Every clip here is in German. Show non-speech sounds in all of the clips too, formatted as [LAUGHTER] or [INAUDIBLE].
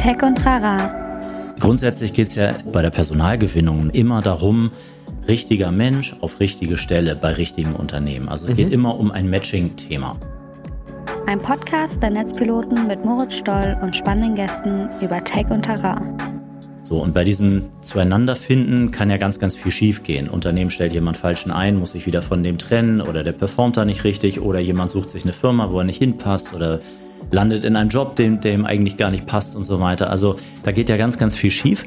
Tech und Rara. Grundsätzlich geht es ja bei der Personalgewinnung immer darum, richtiger Mensch auf richtige Stelle bei richtigen Unternehmen. Also es mhm. geht immer um ein Matching-Thema. Ein Podcast der Netzpiloten mit Moritz Stoll und spannenden Gästen über Tech und Terrain. So, und bei diesem Zueinanderfinden kann ja ganz, ganz viel schiefgehen. Unternehmen stellt jemand Falschen ein, muss sich wieder von dem trennen oder der performt da nicht richtig oder jemand sucht sich eine Firma, wo er nicht hinpasst oder landet in einem Job, dem, dem eigentlich gar nicht passt und so weiter. Also da geht ja ganz, ganz viel schief.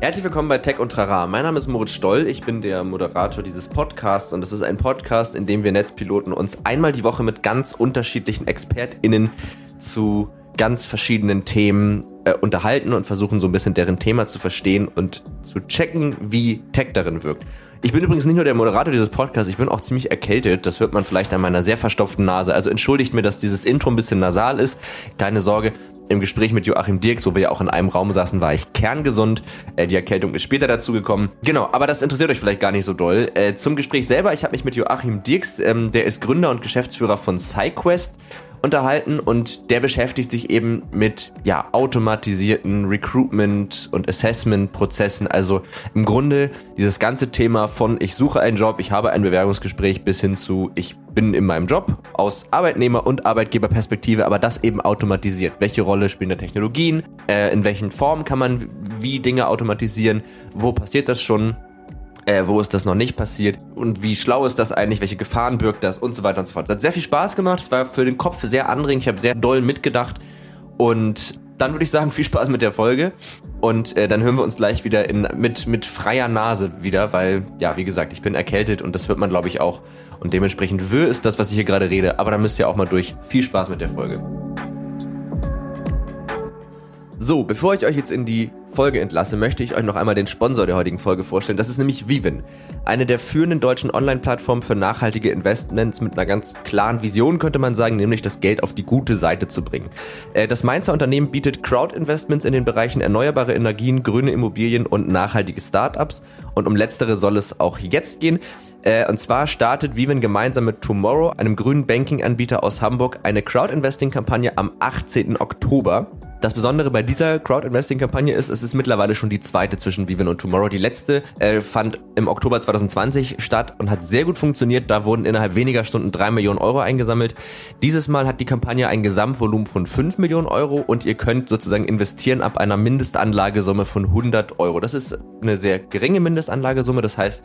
Herzlich willkommen bei Tech und Trara. Mein Name ist Moritz Stoll, ich bin der Moderator dieses Podcasts und es ist ein Podcast, in dem wir Netzpiloten uns einmal die Woche mit ganz unterschiedlichen ExpertInnen zu ganz verschiedenen Themen äh, unterhalten und versuchen so ein bisschen deren Thema zu verstehen und zu checken, wie Tech darin wirkt. Ich bin übrigens nicht nur der Moderator dieses Podcasts, ich bin auch ziemlich erkältet. Das hört man vielleicht an meiner sehr verstopften Nase. Also entschuldigt mir, dass dieses Intro ein bisschen nasal ist. Keine Sorge, im Gespräch mit Joachim Dirks, wo wir ja auch in einem Raum saßen, war ich kerngesund. Äh, die Erkältung ist später dazugekommen. Genau, aber das interessiert euch vielleicht gar nicht so doll. Äh, zum Gespräch selber, ich habe mich mit Joachim Dirks, ähm, der ist Gründer und Geschäftsführer von SciQuest, unterhalten und der beschäftigt sich eben mit ja, automatisierten Recruitment und Assessment Prozessen. Also im Grunde dieses ganze Thema von ich suche einen Job, ich habe ein Bewerbungsgespräch bis hin zu ich bin in meinem Job aus Arbeitnehmer- und Arbeitgeberperspektive, aber das eben automatisiert. Welche Rolle spielen da Technologien? Äh, in welchen Formen kann man wie Dinge automatisieren? Wo passiert das schon? Äh, wo ist das noch nicht passiert? Und wie schlau ist das eigentlich, welche Gefahren birgt das? Und so weiter und so fort. Es hat sehr viel Spaß gemacht, es war für den Kopf sehr anregend, ich habe sehr doll mitgedacht. Und dann würde ich sagen, viel Spaß mit der Folge. Und äh, dann hören wir uns gleich wieder in, mit, mit freier Nase wieder, weil, ja, wie gesagt, ich bin erkältet und das hört man, glaube ich, auch. Und dementsprechend wirr ist das, was ich hier gerade rede, aber da müsst ihr auch mal durch. Viel Spaß mit der Folge. So, bevor ich euch jetzt in die Folge entlasse, möchte ich euch noch einmal den Sponsor der heutigen Folge vorstellen. Das ist nämlich Vivin, eine der führenden deutschen Online-Plattformen für nachhaltige Investments mit einer ganz klaren Vision, könnte man sagen, nämlich das Geld auf die gute Seite zu bringen. Äh, das Mainzer Unternehmen bietet Crowd-Investments in den Bereichen erneuerbare Energien, grüne Immobilien und nachhaltige Startups. Und um letztere soll es auch jetzt gehen. Äh, und zwar startet Vivin gemeinsam mit Tomorrow, einem grünen Banking-Anbieter aus Hamburg, eine Crowd-Investing-Kampagne am 18. Oktober. Das Besondere bei dieser Crowd-Investing-Kampagne ist, es ist mittlerweile schon die zweite zwischen Vivian und Tomorrow. Die letzte äh, fand im Oktober 2020 statt und hat sehr gut funktioniert. Da wurden innerhalb weniger Stunden drei Millionen Euro eingesammelt. Dieses Mal hat die Kampagne ein Gesamtvolumen von fünf Millionen Euro und ihr könnt sozusagen investieren ab einer Mindestanlagesumme von 100 Euro. Das ist eine sehr geringe Mindestanlagesumme. Das heißt,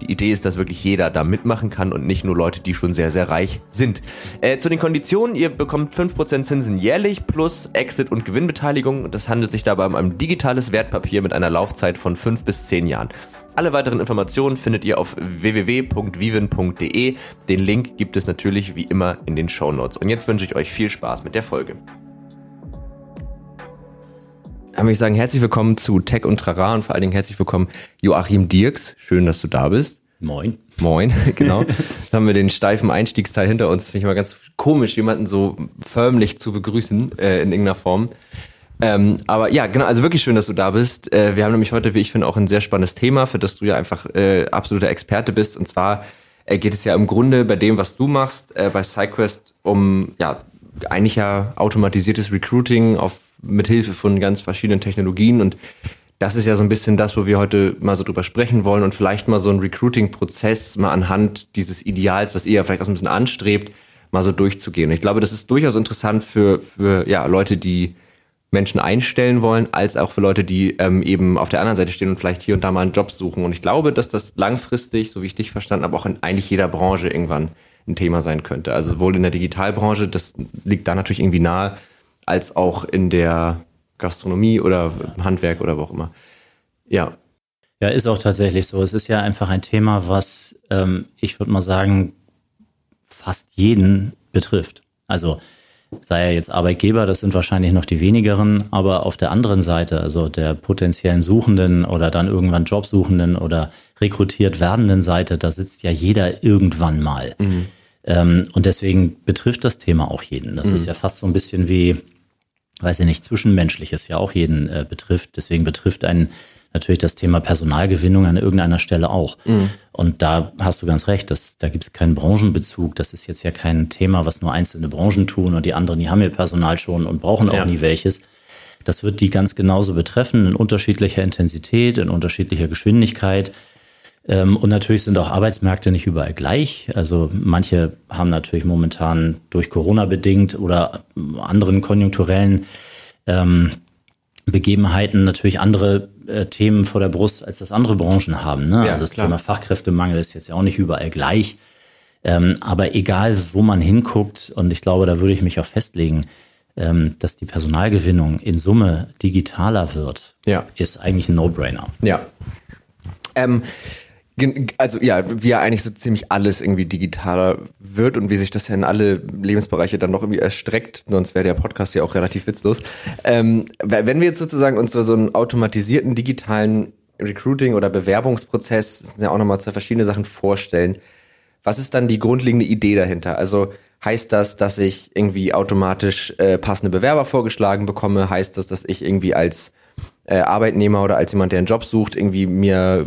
die Idee ist, dass wirklich jeder da mitmachen kann und nicht nur Leute, die schon sehr, sehr reich sind. Äh, zu den Konditionen, ihr bekommt 5% Zinsen jährlich plus Exit- und Gewinnbeteiligung. Das handelt sich dabei um ein digitales Wertpapier mit einer Laufzeit von 5 bis 10 Jahren. Alle weiteren Informationen findet ihr auf www.viven.de. Den Link gibt es natürlich wie immer in den Show Notes. Und jetzt wünsche ich euch viel Spaß mit der Folge. Dann würde ich sagen, herzlich willkommen zu Tech und Trara und vor allen Dingen herzlich willkommen Joachim Dirks. Schön, dass du da bist. Moin. Moin, [LAUGHS] genau. Jetzt haben wir den steifen Einstiegsteil hinter uns. Finde ich mal ganz komisch, jemanden so förmlich zu begrüßen äh, in irgendeiner Form. Ähm, aber ja, genau, also wirklich schön, dass du da bist. Äh, wir haben nämlich heute, wie ich finde, auch ein sehr spannendes Thema, für das du ja einfach äh, absoluter Experte bist. Und zwar äh, geht es ja im Grunde bei dem, was du machst, äh, bei SideQuest um ja eigentlich ja automatisiertes Recruiting auf mit Hilfe von ganz verschiedenen Technologien und das ist ja so ein bisschen das, wo wir heute mal so drüber sprechen wollen und vielleicht mal so einen Recruiting-Prozess mal anhand dieses Ideals, was ihr ja vielleicht auch so ein bisschen anstrebt, mal so durchzugehen. Und ich glaube, das ist durchaus interessant für, für ja, Leute, die Menschen einstellen wollen, als auch für Leute, die ähm, eben auf der anderen Seite stehen und vielleicht hier und da mal einen Job suchen. Und ich glaube, dass das langfristig, so wie ich dich verstanden habe, auch in eigentlich jeder Branche irgendwann ein Thema sein könnte. Also sowohl in der Digitalbranche, das liegt da natürlich irgendwie nahe, als auch in der Gastronomie oder Handwerk oder wo auch immer. Ja. Ja, ist auch tatsächlich so. Es ist ja einfach ein Thema, was ähm, ich würde mal sagen, fast jeden betrifft. Also sei er jetzt Arbeitgeber, das sind wahrscheinlich noch die wenigeren, aber auf der anderen Seite, also der potenziellen Suchenden oder dann irgendwann Jobsuchenden oder rekrutiert werdenden Seite, da sitzt ja jeder irgendwann mal. Mhm. Ähm, und deswegen betrifft das Thema auch jeden. Das mhm. ist ja fast so ein bisschen wie weiß ich nicht, Zwischenmenschliches ja auch jeden äh, betrifft. Deswegen betrifft einen natürlich das Thema Personalgewinnung an irgendeiner Stelle auch. Mhm. Und da hast du ganz recht, dass, da gibt es keinen Branchenbezug. Das ist jetzt ja kein Thema, was nur einzelne Branchen tun und die anderen, die haben ihr Personal schon und brauchen auch ja. nie welches. Das wird die ganz genauso betreffen, in unterschiedlicher Intensität, in unterschiedlicher Geschwindigkeit. Ähm, und natürlich sind auch Arbeitsmärkte nicht überall gleich. Also manche haben natürlich momentan durch Corona bedingt oder anderen konjunkturellen ähm, Begebenheiten natürlich andere äh, Themen vor der Brust, als das andere Branchen haben. Ne? Ja, also das klar. Thema Fachkräftemangel ist jetzt ja auch nicht überall gleich. Ähm, aber egal, wo man hinguckt, und ich glaube, da würde ich mich auch festlegen, ähm, dass die Personalgewinnung in Summe digitaler wird, ja. ist eigentlich ein No-Brainer. Ja. Ähm, also ja, wie ja eigentlich so ziemlich alles irgendwie digitaler wird und wie sich das ja in alle Lebensbereiche dann noch irgendwie erstreckt, sonst wäre der Podcast ja auch relativ witzlos. Ähm, wenn wir jetzt sozusagen uns so, so einen automatisierten digitalen Recruiting- oder Bewerbungsprozess, das sind ja auch nochmal zwei verschiedene Sachen vorstellen, was ist dann die grundlegende Idee dahinter? Also heißt das, dass ich irgendwie automatisch äh, passende Bewerber vorgeschlagen bekomme? Heißt das, dass ich irgendwie als äh, Arbeitnehmer oder als jemand, der einen Job sucht, irgendwie mir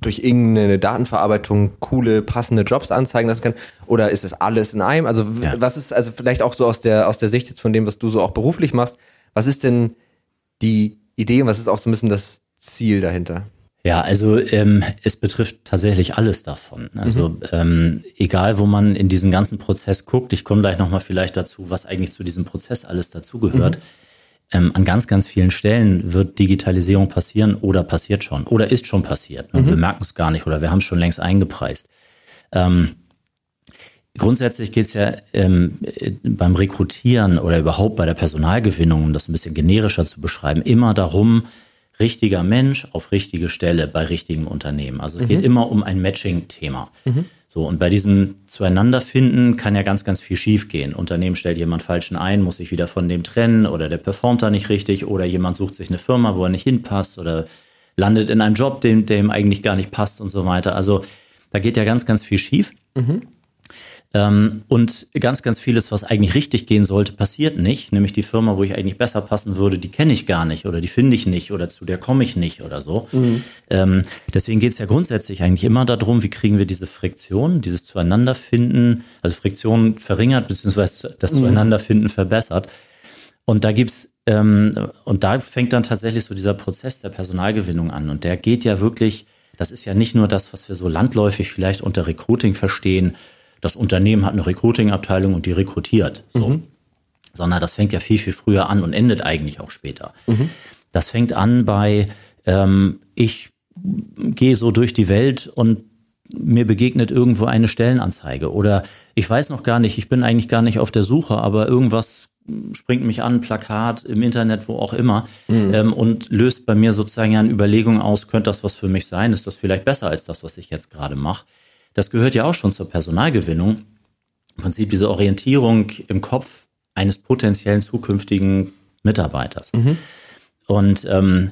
durch irgendeine Datenverarbeitung coole, passende Jobs anzeigen lassen kann? Oder ist das alles in einem? Also ja. was ist, also vielleicht auch so aus der, aus der Sicht jetzt von dem, was du so auch beruflich machst, was ist denn die Idee und was ist auch so ein bisschen das Ziel dahinter? Ja, also ähm, es betrifft tatsächlich alles davon. Also mhm. ähm, egal, wo man in diesen ganzen Prozess guckt, ich komme gleich nochmal vielleicht dazu, was eigentlich zu diesem Prozess alles dazugehört. Mhm. Ähm, an ganz, ganz vielen Stellen wird Digitalisierung passieren oder passiert schon oder ist schon passiert. Mhm. Wir merken es gar nicht oder wir haben es schon längst eingepreist. Ähm, grundsätzlich geht es ja ähm, beim Rekrutieren oder überhaupt bei der Personalgewinnung, um das ein bisschen generischer zu beschreiben, immer darum, richtiger Mensch auf richtige Stelle bei richtigem Unternehmen. Also es mhm. geht immer um ein Matching-Thema. Mhm. So, und bei diesem Zueinanderfinden kann ja ganz, ganz viel schiefgehen. Unternehmen stellt jemand Falschen ein, muss sich wieder von dem trennen oder der performt da nicht richtig oder jemand sucht sich eine Firma, wo er nicht hinpasst oder landet in einem Job, dem, ihm eigentlich gar nicht passt und so weiter. Also da geht ja ganz, ganz viel schief. Mhm. Ähm, und ganz, ganz vieles, was eigentlich richtig gehen sollte, passiert nicht. Nämlich die Firma, wo ich eigentlich besser passen würde, die kenne ich gar nicht oder die finde ich nicht oder zu der komme ich nicht oder so. Mhm. Ähm, deswegen geht es ja grundsätzlich eigentlich immer darum, wie kriegen wir diese Friktion, dieses Zueinanderfinden, also Friktion verringert, beziehungsweise das mhm. Zueinanderfinden verbessert. Und da gibt's ähm, und da fängt dann tatsächlich so dieser Prozess der Personalgewinnung an. Und der geht ja wirklich, das ist ja nicht nur das, was wir so landläufig vielleicht unter Recruiting verstehen, das Unternehmen hat eine Recruiting-Abteilung und die rekrutiert. So. Mhm. Sondern das fängt ja viel, viel früher an und endet eigentlich auch später. Mhm. Das fängt an bei, ähm, ich gehe so durch die Welt und mir begegnet irgendwo eine Stellenanzeige oder ich weiß noch gar nicht, ich bin eigentlich gar nicht auf der Suche, aber irgendwas springt mich an, Plakat im Internet, wo auch immer, mhm. ähm, und löst bei mir sozusagen eine Überlegung aus, könnte das was für mich sein? Ist das vielleicht besser als das, was ich jetzt gerade mache? Das gehört ja auch schon zur Personalgewinnung. Im Prinzip diese Orientierung im Kopf eines potenziellen zukünftigen Mitarbeiters. Mhm. Und ähm,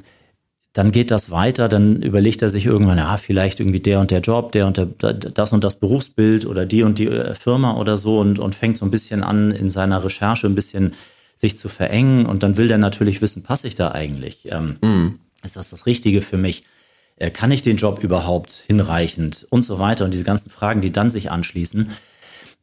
dann geht das weiter, dann überlegt er sich irgendwann, ja, vielleicht irgendwie der und der Job, der und der, das und das Berufsbild oder die und die äh, Firma oder so und, und fängt so ein bisschen an, in seiner Recherche ein bisschen sich zu verengen und dann will der natürlich wissen, passe ich da eigentlich? Ähm, mhm. Ist das das Richtige für mich? Äh, kann ich den Job überhaupt hinreichend und so weiter und diese ganzen Fragen, die dann sich anschließen.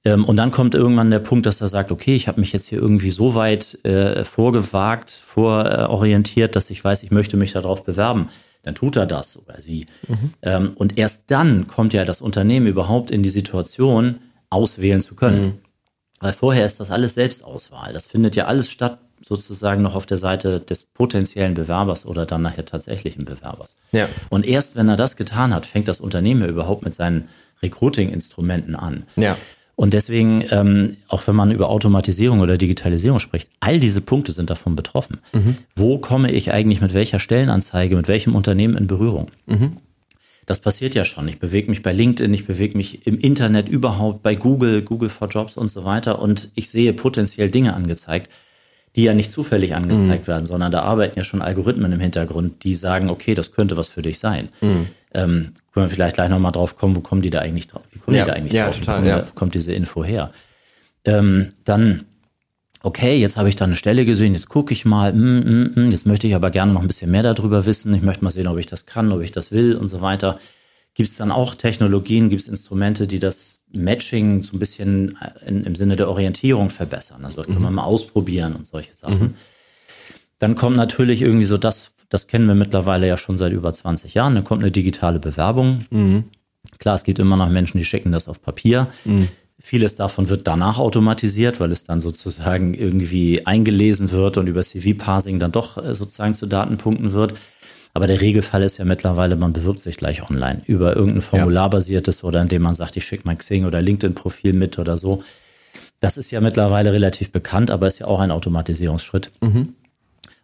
Ähm, und dann kommt irgendwann der Punkt, dass er sagt, okay, ich habe mich jetzt hier irgendwie so weit äh, vorgewagt, vororientiert, dass ich weiß, ich möchte mich darauf bewerben. Dann tut er das oder sie. Mhm. Ähm, und erst dann kommt ja das Unternehmen überhaupt in die Situation, auswählen zu können. Mhm. Weil vorher ist das alles Selbstauswahl. Das findet ja alles statt sozusagen noch auf der Seite des potenziellen Bewerbers oder dann nachher tatsächlichen Bewerbers. Ja. Und erst wenn er das getan hat, fängt das Unternehmen ja überhaupt mit seinen Recruiting-Instrumenten an. Ja. Und deswegen, ähm, auch wenn man über Automatisierung oder Digitalisierung spricht, all diese Punkte sind davon betroffen. Mhm. Wo komme ich eigentlich mit welcher Stellenanzeige, mit welchem Unternehmen in Berührung? Mhm. Das passiert ja schon. Ich bewege mich bei LinkedIn, ich bewege mich im Internet überhaupt, bei Google, Google for Jobs und so weiter und ich sehe potenziell Dinge angezeigt, die ja nicht zufällig angezeigt mhm. werden, sondern da arbeiten ja schon Algorithmen im Hintergrund, die sagen, okay, das könnte was für dich sein. Mhm. Ähm, können wir vielleicht gleich nochmal drauf kommen, wo kommen die da eigentlich drauf? Wie kommen ja, die da eigentlich ja, drauf? Total, kommt, ja. kommt diese Info her? Ähm, dann okay, jetzt habe ich da eine Stelle gesehen, jetzt gucke ich mal, mm, mm, mm, jetzt möchte ich aber gerne noch ein bisschen mehr darüber wissen, ich möchte mal sehen, ob ich das kann, ob ich das will und so weiter. Gibt es dann auch Technologien, gibt es Instrumente, die das Matching so ein bisschen in, im Sinne der Orientierung verbessern? Also das kann man mhm. mal ausprobieren und solche Sachen. Mhm. Dann kommt natürlich irgendwie so das, das kennen wir mittlerweile ja schon seit über 20 Jahren, dann kommt eine digitale Bewerbung. Mhm. Klar, es gibt immer noch Menschen, die schicken das auf Papier. Mhm. Vieles davon wird danach automatisiert, weil es dann sozusagen irgendwie eingelesen wird und über CV-Parsing dann doch äh, sozusagen zu Datenpunkten wird. Aber der Regelfall ist ja mittlerweile, man bewirbt sich gleich online über irgendein formularbasiertes ja. oder indem man sagt, ich schicke mein Xing oder LinkedIn-Profil mit oder so. Das ist ja mittlerweile relativ bekannt, aber ist ja auch ein Automatisierungsschritt. Mhm.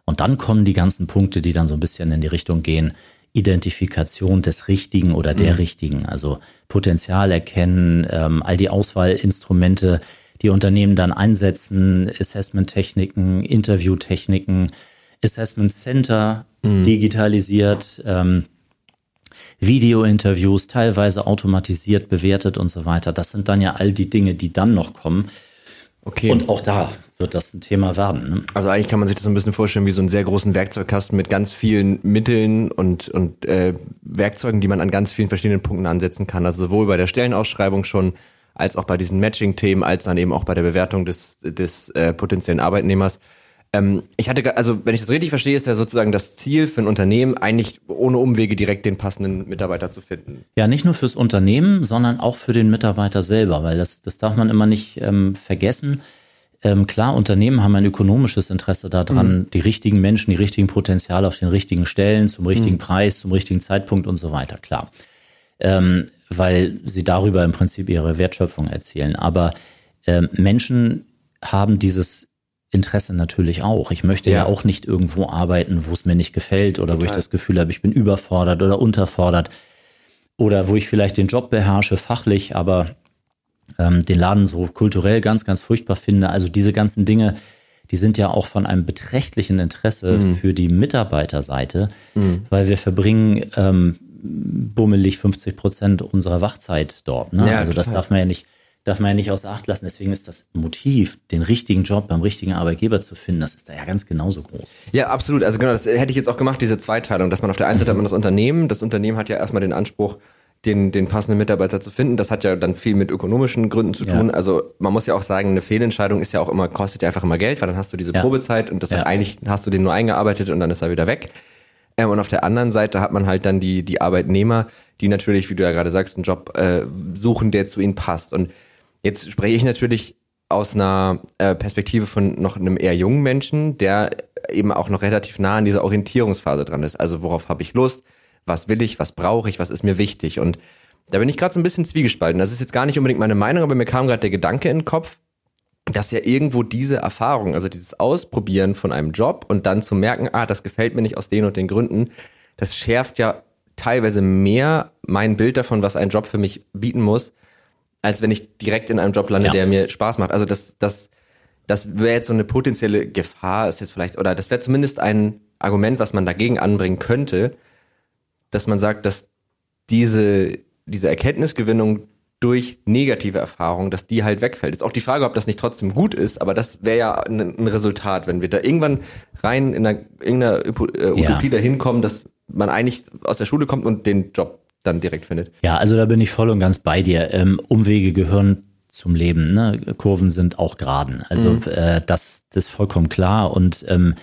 Und dann kommen die ganzen Punkte, die dann so ein bisschen in die Richtung gehen, Identifikation des Richtigen oder der mhm. Richtigen, also Potenzial erkennen, ähm, all die Auswahlinstrumente, die Unternehmen dann einsetzen, Assessment-Techniken, Interview-Techniken, Assessment Center mhm. digitalisiert, ähm, Video-Interviews teilweise automatisiert bewertet und so weiter. Das sind dann ja all die Dinge, die dann noch kommen. Okay. Und auch da wird das ein Thema werden. Ne? Also eigentlich kann man sich das ein bisschen vorstellen wie so einen sehr großen Werkzeugkasten mit ganz vielen Mitteln und, und äh, Werkzeugen, die man an ganz vielen verschiedenen Punkten ansetzen kann. Also sowohl bei der Stellenausschreibung schon, als auch bei diesen Matching-Themen, als dann eben auch bei der Bewertung des, des äh, potenziellen Arbeitnehmers. Ähm, ich hatte, also wenn ich das richtig verstehe, ist ja sozusagen das Ziel für ein Unternehmen, eigentlich ohne Umwege direkt den passenden Mitarbeiter zu finden. Ja, nicht nur fürs Unternehmen, sondern auch für den Mitarbeiter selber, weil das, das darf man immer nicht ähm, vergessen ähm, klar, Unternehmen haben ein ökonomisches Interesse daran, mhm. die richtigen Menschen, die richtigen Potenziale auf den richtigen Stellen, zum richtigen mhm. Preis, zum richtigen Zeitpunkt und so weiter, klar. Ähm, weil sie darüber im Prinzip ihre Wertschöpfung erzielen. Aber ähm, Menschen haben dieses Interesse natürlich auch. Ich möchte ja. ja, auch nicht irgendwo arbeiten, wo es mir nicht gefällt oder Total. wo ich das Gefühl habe, ich bin überfordert oder unterfordert oder wo ich vielleicht den Job beherrsche fachlich, aber ähm, den Laden so kulturell ganz, ganz furchtbar finde. Also diese ganzen Dinge, die sind ja auch von einem beträchtlichen Interesse mhm. für die Mitarbeiterseite, mhm. weil wir verbringen ähm, bummelig 50 Prozent unserer Wachzeit dort. Ne? Ja, also das darf man ja nicht darf man ja nicht außer Acht lassen. Deswegen ist das Motiv, den richtigen Job beim richtigen Arbeitgeber zu finden, das ist da ja ganz genauso groß. Ja, absolut. Also genau, das hätte ich jetzt auch gemacht, diese Zweiteilung, dass man auf der einen Seite hat man das Unternehmen, das Unternehmen hat ja erstmal den Anspruch, den, den passenden Mitarbeiter zu finden. Das hat ja dann viel mit ökonomischen Gründen zu tun. Ja. Also man muss ja auch sagen, eine Fehlentscheidung ist ja auch immer, kostet ja einfach immer Geld, weil dann hast du diese ja. Probezeit und das ja. eigentlich hast du den nur eingearbeitet und dann ist er wieder weg. Ähm, und auf der anderen Seite hat man halt dann die, die Arbeitnehmer, die natürlich, wie du ja gerade sagst, einen Job äh, suchen, der zu ihnen passt. Und jetzt spreche ich natürlich aus einer äh, Perspektive von noch einem eher jungen Menschen, der eben auch noch relativ nah an dieser Orientierungsphase dran ist. Also worauf habe ich Lust? was will ich, was brauche ich, was ist mir wichtig. Und da bin ich gerade so ein bisschen zwiegespalten. Das ist jetzt gar nicht unbedingt meine Meinung, aber mir kam gerade der Gedanke in den Kopf, dass ja irgendwo diese Erfahrung, also dieses Ausprobieren von einem Job und dann zu merken, ah, das gefällt mir nicht aus den und den Gründen, das schärft ja teilweise mehr mein Bild davon, was ein Job für mich bieten muss, als wenn ich direkt in einem Job lande, ja. der mir Spaß macht. Also das, das, das wäre jetzt so eine potenzielle Gefahr, ist jetzt vielleicht, oder das wäre zumindest ein Argument, was man dagegen anbringen könnte, dass man sagt, dass diese, diese Erkenntnisgewinnung durch negative Erfahrungen, dass die halt wegfällt. Ist auch die Frage, ob das nicht trotzdem gut ist, aber das wäre ja ein, ein, Resultat, wenn wir da irgendwann rein in einer, irgendeiner äh, Utopie ja. dahin kommen, dass man eigentlich aus der Schule kommt und den Job dann direkt findet. Ja, also da bin ich voll und ganz bei dir. Ähm, Umwege gehören zum Leben. Ne? Kurven sind auch geraden. Also mhm. äh, das, das ist vollkommen klar. Und ähm,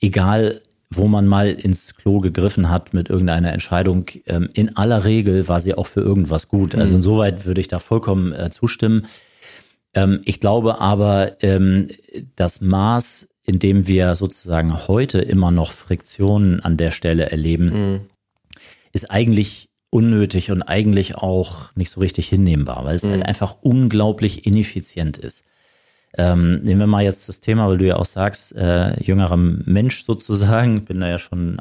egal wo man mal ins Klo gegriffen hat mit irgendeiner Entscheidung. Ähm, in aller Regel war sie auch für irgendwas gut. Also mhm. insoweit würde ich da vollkommen äh, zustimmen. Ähm, ich glaube aber, ähm, das Maß, in dem wir sozusagen heute immer noch Friktionen an der Stelle erleben, mhm. ist eigentlich unnötig und eigentlich auch nicht so richtig hinnehmbar, weil es mhm. halt einfach unglaublich ineffizient ist. Ähm, nehmen wir mal jetzt das Thema, weil du ja auch sagst, äh, jüngerer Mensch sozusagen, bin da ja schon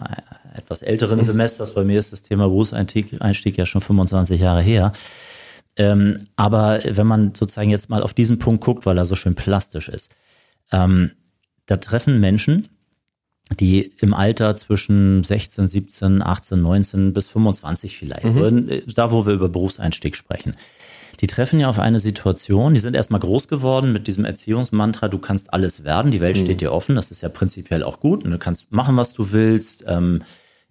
etwas älteren Semesters, bei mir ist das Thema Berufseinstieg Einstieg ja schon 25 Jahre her. Ähm, aber wenn man sozusagen jetzt mal auf diesen Punkt guckt, weil er so schön plastisch ist, ähm, da treffen Menschen, die im Alter zwischen 16, 17, 18, 19 bis 25 vielleicht, mhm. da wo wir über Berufseinstieg sprechen, die treffen ja auf eine Situation, die sind erstmal groß geworden mit diesem Erziehungsmantra, du kannst alles werden, die Welt mhm. steht dir offen, das ist ja prinzipiell auch gut und du kannst machen, was du willst, ähm,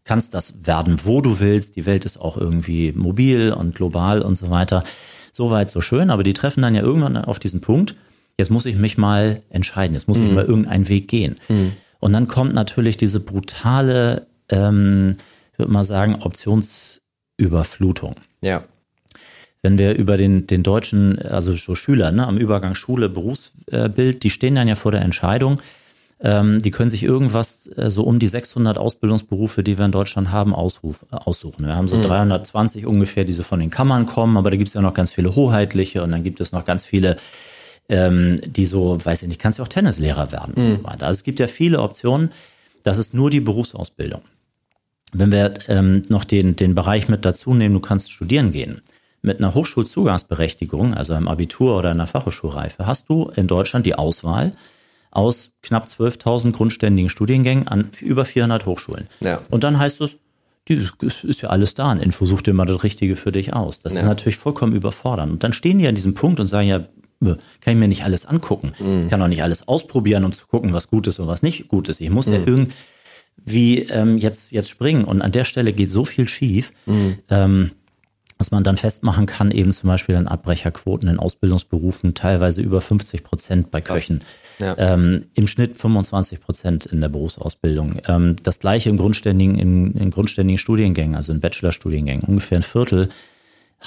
kannst das werden, wo du willst, die Welt ist auch irgendwie mobil und global und so weiter. Soweit, so schön, aber die treffen dann ja irgendwann auf diesen Punkt, jetzt muss ich mich mal entscheiden, jetzt muss mhm. ich mal irgendeinen Weg gehen. Mhm. Und dann kommt natürlich diese brutale, ähm, ich würde mal sagen, Optionsüberflutung. Ja wenn wir über den, den deutschen, also so Schüler ne, am Übergang Schule, Berufsbild, die stehen dann ja vor der Entscheidung, ähm, die können sich irgendwas, äh, so um die 600 Ausbildungsberufe, die wir in Deutschland haben, ausruf, äh, aussuchen. Wir haben so mhm. 320 ungefähr, die so von den Kammern kommen, aber da gibt es ja noch ganz viele hoheitliche und dann gibt es noch ganz viele, ähm, die so, weiß ich nicht, kannst ja auch Tennislehrer werden mhm. und so weiter. Also es gibt ja viele Optionen. Das ist nur die Berufsausbildung. Wenn wir ähm, noch den, den Bereich mit dazu nehmen, du kannst studieren gehen mit einer Hochschulzugangsberechtigung, also einem Abitur oder einer Fachhochschulreife, hast du in Deutschland die Auswahl aus knapp 12.000 grundständigen Studiengängen an über 400 Hochschulen. Ja. Und dann heißt es, das ist ja alles da. Ein Info such dir mal das Richtige für dich aus. Das ja. ist natürlich vollkommen überfordernd. Und dann stehen die an diesem Punkt und sagen ja, kann ich mir nicht alles angucken. Mhm. Ich kann auch nicht alles ausprobieren, um zu gucken, was gut ist und was nicht gut ist. Ich muss mhm. ja irgendwie ähm, jetzt, jetzt springen. Und an der Stelle geht so viel schief. Mhm. Ähm, was man dann festmachen kann, eben zum Beispiel an Abbrecherquoten in Ausbildungsberufen, teilweise über 50 Prozent bei Köchen. Ja. Ähm, Im Schnitt 25 Prozent in der Berufsausbildung. Ähm, das gleiche im grundständigen, in, in grundständigen Studiengängen, also in Bachelorstudiengängen. Ungefähr ein Viertel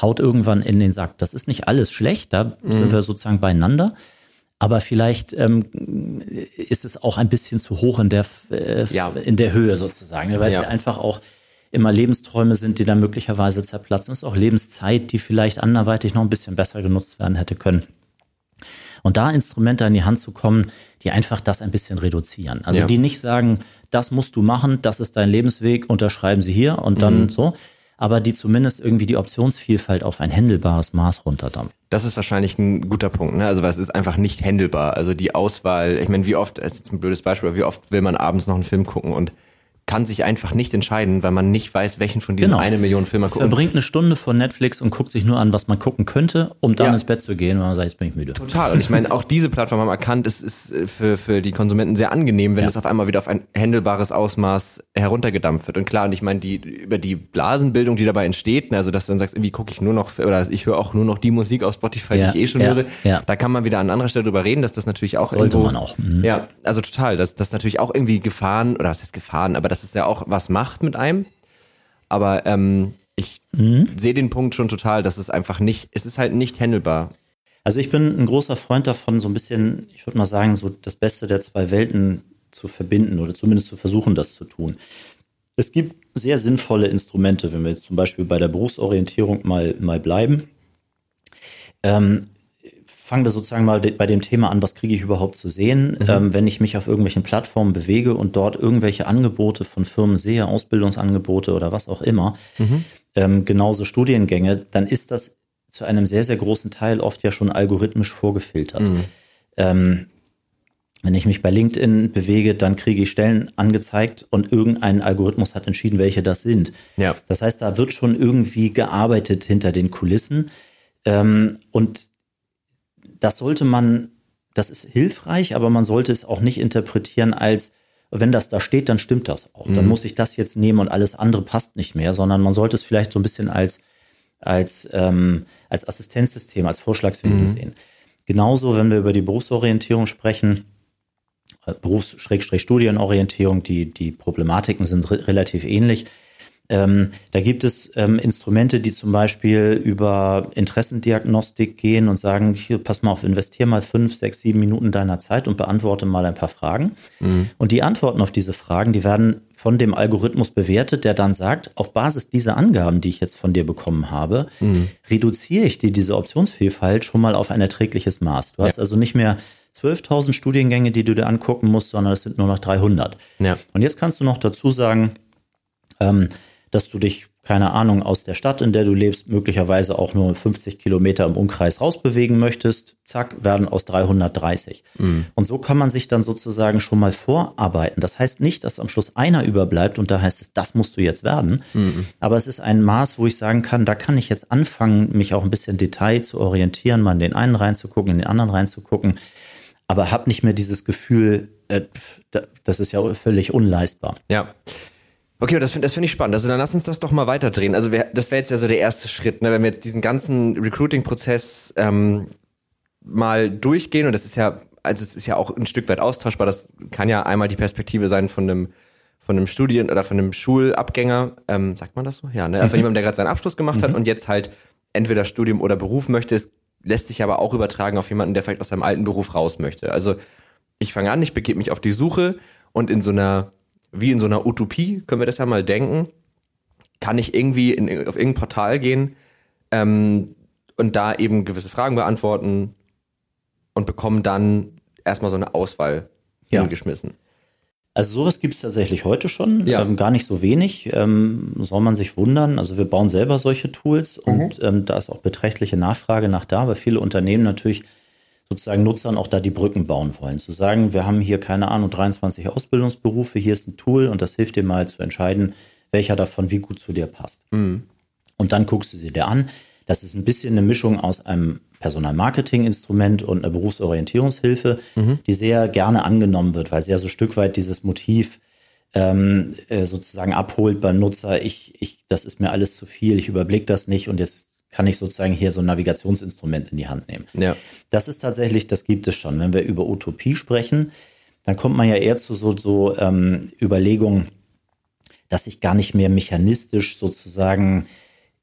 haut irgendwann in den Sack. Das ist nicht alles schlecht, da mhm. sind wir sozusagen beieinander. Aber vielleicht ähm, ist es auch ein bisschen zu hoch in der, äh, ja. in der Höhe sozusagen, weil ja. es ja einfach auch immer Lebensträume sind, die dann möglicherweise zerplatzen. Es ist auch Lebenszeit, die vielleicht anderweitig noch ein bisschen besser genutzt werden hätte können. Und da Instrumente an die Hand zu kommen, die einfach das ein bisschen reduzieren. Also ja. die nicht sagen, das musst du machen, das ist dein Lebensweg, unterschreiben sie hier und dann mhm. so. Aber die zumindest irgendwie die Optionsvielfalt auf ein händelbares Maß runterdampfen. Das ist wahrscheinlich ein guter Punkt, ne? Also weil es ist einfach nicht händelbar. Also die Auswahl, ich meine, wie oft, ist jetzt ein blödes Beispiel, aber wie oft will man abends noch einen Film gucken und kann sich einfach nicht entscheiden, weil man nicht weiß, welchen von diesen genau. eine Million Filmen guckt. Verbringt eine Stunde vor Netflix und guckt sich nur an, was man gucken könnte, um dann ja. ins Bett zu gehen, weil man sagt, jetzt bin ich müde. Total. Und ich meine, auch diese Plattform haben erkannt, es ist äh, für, für die Konsumenten sehr angenehm, wenn ja. es auf einmal wieder auf ein händelbares Ausmaß heruntergedampft wird. Und klar, und ich meine, die, über die Blasenbildung, die dabei entsteht, ne, also dass du dann sagst, irgendwie gucke ich nur noch, oder ich höre auch nur noch die Musik auf Spotify, ja. die ich eh schon höre, da kann man wieder an anderer Stelle drüber reden, dass das natürlich auch Sollte irgendwo, man auch. Mhm. Ja, also total, dass das natürlich auch irgendwie Gefahren, oder was heißt Gefahren, aber das ist ja auch was macht mit einem. Aber ähm, ich mhm. sehe den Punkt schon total, dass es einfach nicht, es ist halt nicht handelbar. Also ich bin ein großer Freund davon, so ein bisschen, ich würde mal sagen, so das Beste der zwei Welten zu verbinden oder zumindest zu versuchen, das zu tun. Es gibt sehr sinnvolle Instrumente, wenn wir jetzt zum Beispiel bei der Berufsorientierung mal, mal bleiben. Ähm, fangen wir sozusagen mal bei dem Thema an, was kriege ich überhaupt zu sehen, mhm. ähm, wenn ich mich auf irgendwelchen Plattformen bewege und dort irgendwelche Angebote von Firmen sehe, Ausbildungsangebote oder was auch immer, mhm. ähm, genauso Studiengänge, dann ist das zu einem sehr, sehr großen Teil oft ja schon algorithmisch vorgefiltert. Mhm. Ähm, wenn ich mich bei LinkedIn bewege, dann kriege ich Stellen angezeigt und irgendein Algorithmus hat entschieden, welche das sind. Ja. Das heißt, da wird schon irgendwie gearbeitet hinter den Kulissen. Ähm, und das sollte man, das ist hilfreich, aber man sollte es auch nicht interpretieren als, wenn das da steht, dann stimmt das auch. Mhm. Dann muss ich das jetzt nehmen und alles andere passt nicht mehr, sondern man sollte es vielleicht so ein bisschen als, als, ähm, als Assistenzsystem, als Vorschlagswesen mhm. sehen. Genauso, wenn wir über die Berufsorientierung sprechen, äh, Berufs-Studienorientierung, die, die Problematiken sind re relativ ähnlich. Ähm, da gibt es ähm, Instrumente, die zum Beispiel über Interessendiagnostik gehen und sagen, hier, pass mal auf, investier mal fünf, sechs, sieben Minuten deiner Zeit und beantworte mal ein paar Fragen. Mhm. Und die Antworten auf diese Fragen, die werden von dem Algorithmus bewertet, der dann sagt, auf Basis dieser Angaben, die ich jetzt von dir bekommen habe, mhm. reduziere ich dir diese Optionsvielfalt schon mal auf ein erträgliches Maß. Du hast also nicht mehr 12.000 Studiengänge, die du dir angucken musst, sondern es sind nur noch 300. Ja. Und jetzt kannst du noch dazu sagen, ähm, dass du dich, keine Ahnung, aus der Stadt, in der du lebst, möglicherweise auch nur 50 Kilometer im Umkreis rausbewegen möchtest. Zack, werden aus 330. Mhm. Und so kann man sich dann sozusagen schon mal vorarbeiten. Das heißt nicht, dass am Schluss einer überbleibt und da heißt es, das musst du jetzt werden. Mhm. Aber es ist ein Maß, wo ich sagen kann, da kann ich jetzt anfangen, mich auch ein bisschen Detail zu orientieren, mal in den einen reinzugucken, in den anderen reinzugucken. Aber habe nicht mehr dieses Gefühl, äh, das ist ja völlig unleistbar. Ja. Okay, das finde das find ich spannend. Also dann lass uns das doch mal weiterdrehen. Also wir, das wäre jetzt ja so der erste Schritt, ne? wenn wir jetzt diesen ganzen Recruiting-Prozess ähm, mal durchgehen und das ist ja, also es ist ja auch ein Stück weit austauschbar. Das kann ja einmal die Perspektive sein von einem von einem Studien- oder von einem Schulabgänger, ähm, sagt man das so? Ja, ne? Mhm. Von jemandem, der gerade seinen Abschluss gemacht mhm. hat und jetzt halt entweder Studium oder Beruf möchte. Es lässt sich aber auch übertragen auf jemanden, der vielleicht aus seinem alten Beruf raus möchte. Also ich fange an, ich begebe mich auf die Suche und in so einer wie in so einer Utopie, können wir das ja mal denken, kann ich irgendwie in, auf irgendein Portal gehen ähm, und da eben gewisse Fragen beantworten und bekomme dann erstmal so eine Auswahl ja. hingeschmissen. Also sowas gibt es tatsächlich heute schon, ja. ähm, gar nicht so wenig. Ähm, soll man sich wundern. Also wir bauen selber solche Tools mhm. und ähm, da ist auch beträchtliche Nachfrage nach da, weil viele Unternehmen natürlich sozusagen Nutzern auch da die Brücken bauen wollen. Zu sagen, wir haben hier keine Ahnung, 23 Ausbildungsberufe, hier ist ein Tool und das hilft dir mal zu entscheiden, welcher davon wie gut zu dir passt. Mhm. Und dann guckst du sie dir an. Das ist ein bisschen eine Mischung aus einem Personalmarketing-Instrument und einer Berufsorientierungshilfe, mhm. die sehr gerne angenommen wird, weil sie ja so ein Stück weit dieses Motiv ähm, äh, sozusagen abholt beim Nutzer. Ich, ich, das ist mir alles zu viel, ich überblicke das nicht und jetzt kann ich sozusagen hier so ein Navigationsinstrument in die Hand nehmen. Ja. Das ist tatsächlich, das gibt es schon. Wenn wir über Utopie sprechen, dann kommt man ja eher zu so, so ähm, Überlegungen, dass ich gar nicht mehr mechanistisch sozusagen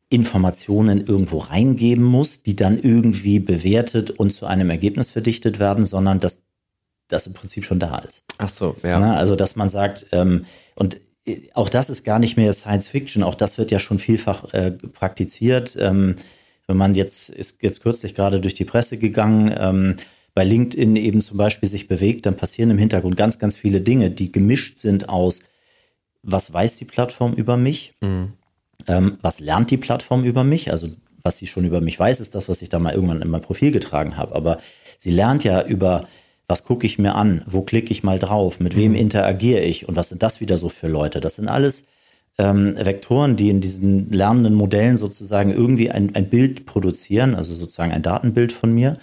Informationen irgendwo reingeben muss, die dann irgendwie bewertet und zu einem Ergebnis verdichtet werden, sondern dass das im Prinzip schon da ist. Ach so, ja. Na, also dass man sagt, ähm, und auch das ist gar nicht mehr Science Fiction, auch das wird ja schon vielfach äh, praktiziert. Ähm, wenn man jetzt, ist jetzt kürzlich gerade durch die Presse gegangen, ähm, bei LinkedIn eben zum Beispiel sich bewegt, dann passieren im Hintergrund ganz, ganz viele Dinge, die gemischt sind aus, was weiß die Plattform über mich, mhm. ähm, was lernt die Plattform über mich, also was sie schon über mich weiß, ist das, was ich da mal irgendwann in mein Profil getragen habe, aber sie lernt ja über was gucke ich mir an, wo klicke ich mal drauf, mit wem mhm. interagiere ich und was sind das wieder so für Leute. Das sind alles ähm, Vektoren, die in diesen lernenden Modellen sozusagen irgendwie ein, ein Bild produzieren, also sozusagen ein Datenbild von mir.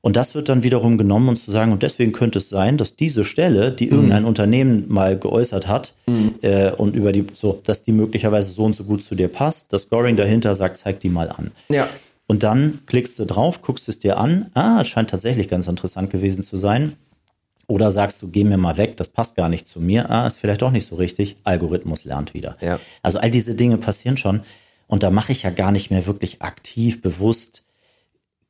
Und das wird dann wiederum genommen und zu sagen, und deswegen könnte es sein, dass diese Stelle, die mhm. irgendein mhm. Unternehmen mal geäußert hat, mhm. äh, und über die, so, dass die möglicherweise so und so gut zu dir passt, das Scoring dahinter sagt, zeig die mal an. Ja. Und dann klickst du drauf, guckst es dir an. Ah, es scheint tatsächlich ganz interessant gewesen zu sein. Oder sagst du, geh mir mal weg, das passt gar nicht zu mir. Ah, ist vielleicht doch nicht so richtig. Algorithmus lernt wieder. Ja. Also all diese Dinge passieren schon. Und da mache ich ja gar nicht mehr wirklich aktiv, bewusst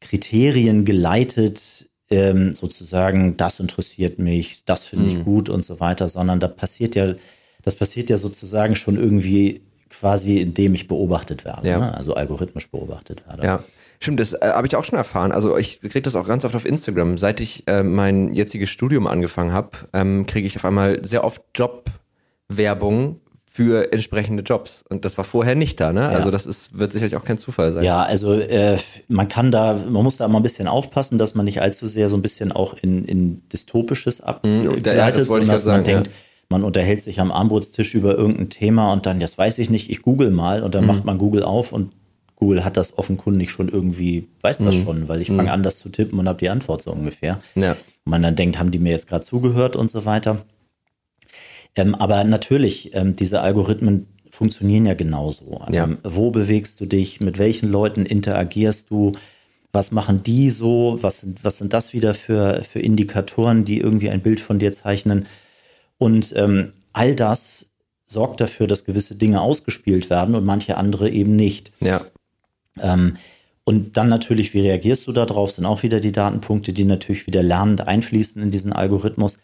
Kriterien geleitet, ähm, sozusagen, das interessiert mich, das finde mhm. ich gut und so weiter, sondern da passiert ja, das passiert ja sozusagen schon irgendwie quasi, indem ich beobachtet werde, ja. ne? also algorithmisch beobachtet werde. Ja. Stimmt, das äh, habe ich auch schon erfahren. Also ich kriege das auch ganz oft auf Instagram. Seit ich äh, mein jetziges Studium angefangen habe, ähm, kriege ich auf einmal sehr oft Jobwerbung für entsprechende Jobs. Und das war vorher nicht da, ne? Ja. Also das ist, wird sicherlich auch kein Zufall sein. Ja, also äh, man kann da, man muss da mal ein bisschen aufpassen, dass man nicht allzu sehr so ein bisschen auch in, in Dystopisches abgleitet, mhm, ja, das wollte ich dass sagen, man denkt, ja man unterhält sich am Armbrutstisch über irgendein Thema und dann, das weiß ich nicht, ich google mal und dann mhm. macht man Google auf und Google hat das offenkundig schon irgendwie, weiß das mhm. schon, weil ich fange mhm. an, das zu tippen und habe die Antwort so ungefähr. Ja. Und man dann denkt, haben die mir jetzt gerade zugehört und so weiter. Ähm, aber natürlich, ähm, diese Algorithmen funktionieren ja genauso. Also, ja. Wo bewegst du dich? Mit welchen Leuten interagierst du? Was machen die so? Was sind, was sind das wieder für, für Indikatoren, die irgendwie ein Bild von dir zeichnen? Und ähm, all das sorgt dafür, dass gewisse Dinge ausgespielt werden und manche andere eben nicht. Ja. Ähm, und dann natürlich, wie reagierst du darauf, sind auch wieder die Datenpunkte, die natürlich wieder lernend einfließen in diesen Algorithmus.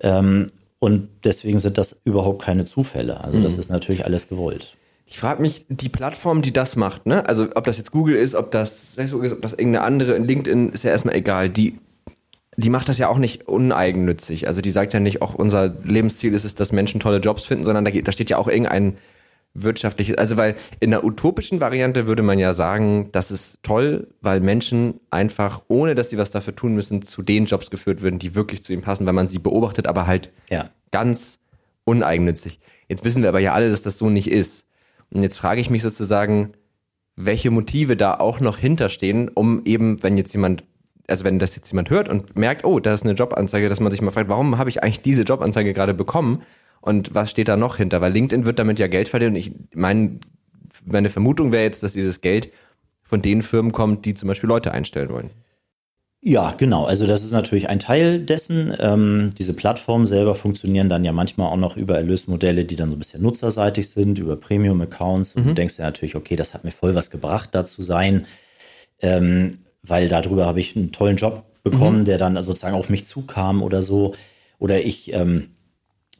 Ähm, und deswegen sind das überhaupt keine Zufälle. Also das mhm. ist natürlich alles gewollt. Ich frage mich, die Plattform, die das macht, ne? Also ob das jetzt Google ist, ob das Facebook ist, ob das irgendeine andere, LinkedIn ist ja erstmal egal. Die die macht das ja auch nicht uneigennützig. Also die sagt ja nicht, auch unser Lebensziel ist es, dass Menschen tolle Jobs finden, sondern da, da steht ja auch irgendein wirtschaftlich, also weil in der utopischen Variante würde man ja sagen, das ist toll, weil Menschen einfach, ohne dass sie was dafür tun müssen, zu den Jobs geführt würden, die wirklich zu ihnen passen, weil man sie beobachtet, aber halt Ja. ganz uneigennützig. Jetzt wissen wir aber ja alle, dass das so nicht ist. Und jetzt frage ich mich sozusagen, welche Motive da auch noch hinterstehen, um eben, wenn jetzt jemand, also wenn das jetzt jemand hört und merkt, oh, da ist eine Jobanzeige, dass man sich mal fragt, warum habe ich eigentlich diese Jobanzeige gerade bekommen und was steht da noch hinter? Weil LinkedIn wird damit ja Geld verdienen und ich mein, meine Vermutung wäre jetzt, dass dieses Geld von den Firmen kommt, die zum Beispiel Leute einstellen wollen. Ja, genau. Also das ist natürlich ein Teil dessen. Ähm, diese Plattformen selber funktionieren dann ja manchmal auch noch über Erlösmodelle, die dann so ein bisschen nutzerseitig sind, über Premium-Accounts. Und du denkst ja natürlich, okay, das hat mir voll was gebracht, da zu sein, ähm, weil darüber habe ich einen tollen Job bekommen, der dann sozusagen auf mich zukam oder so. Oder ich, ähm,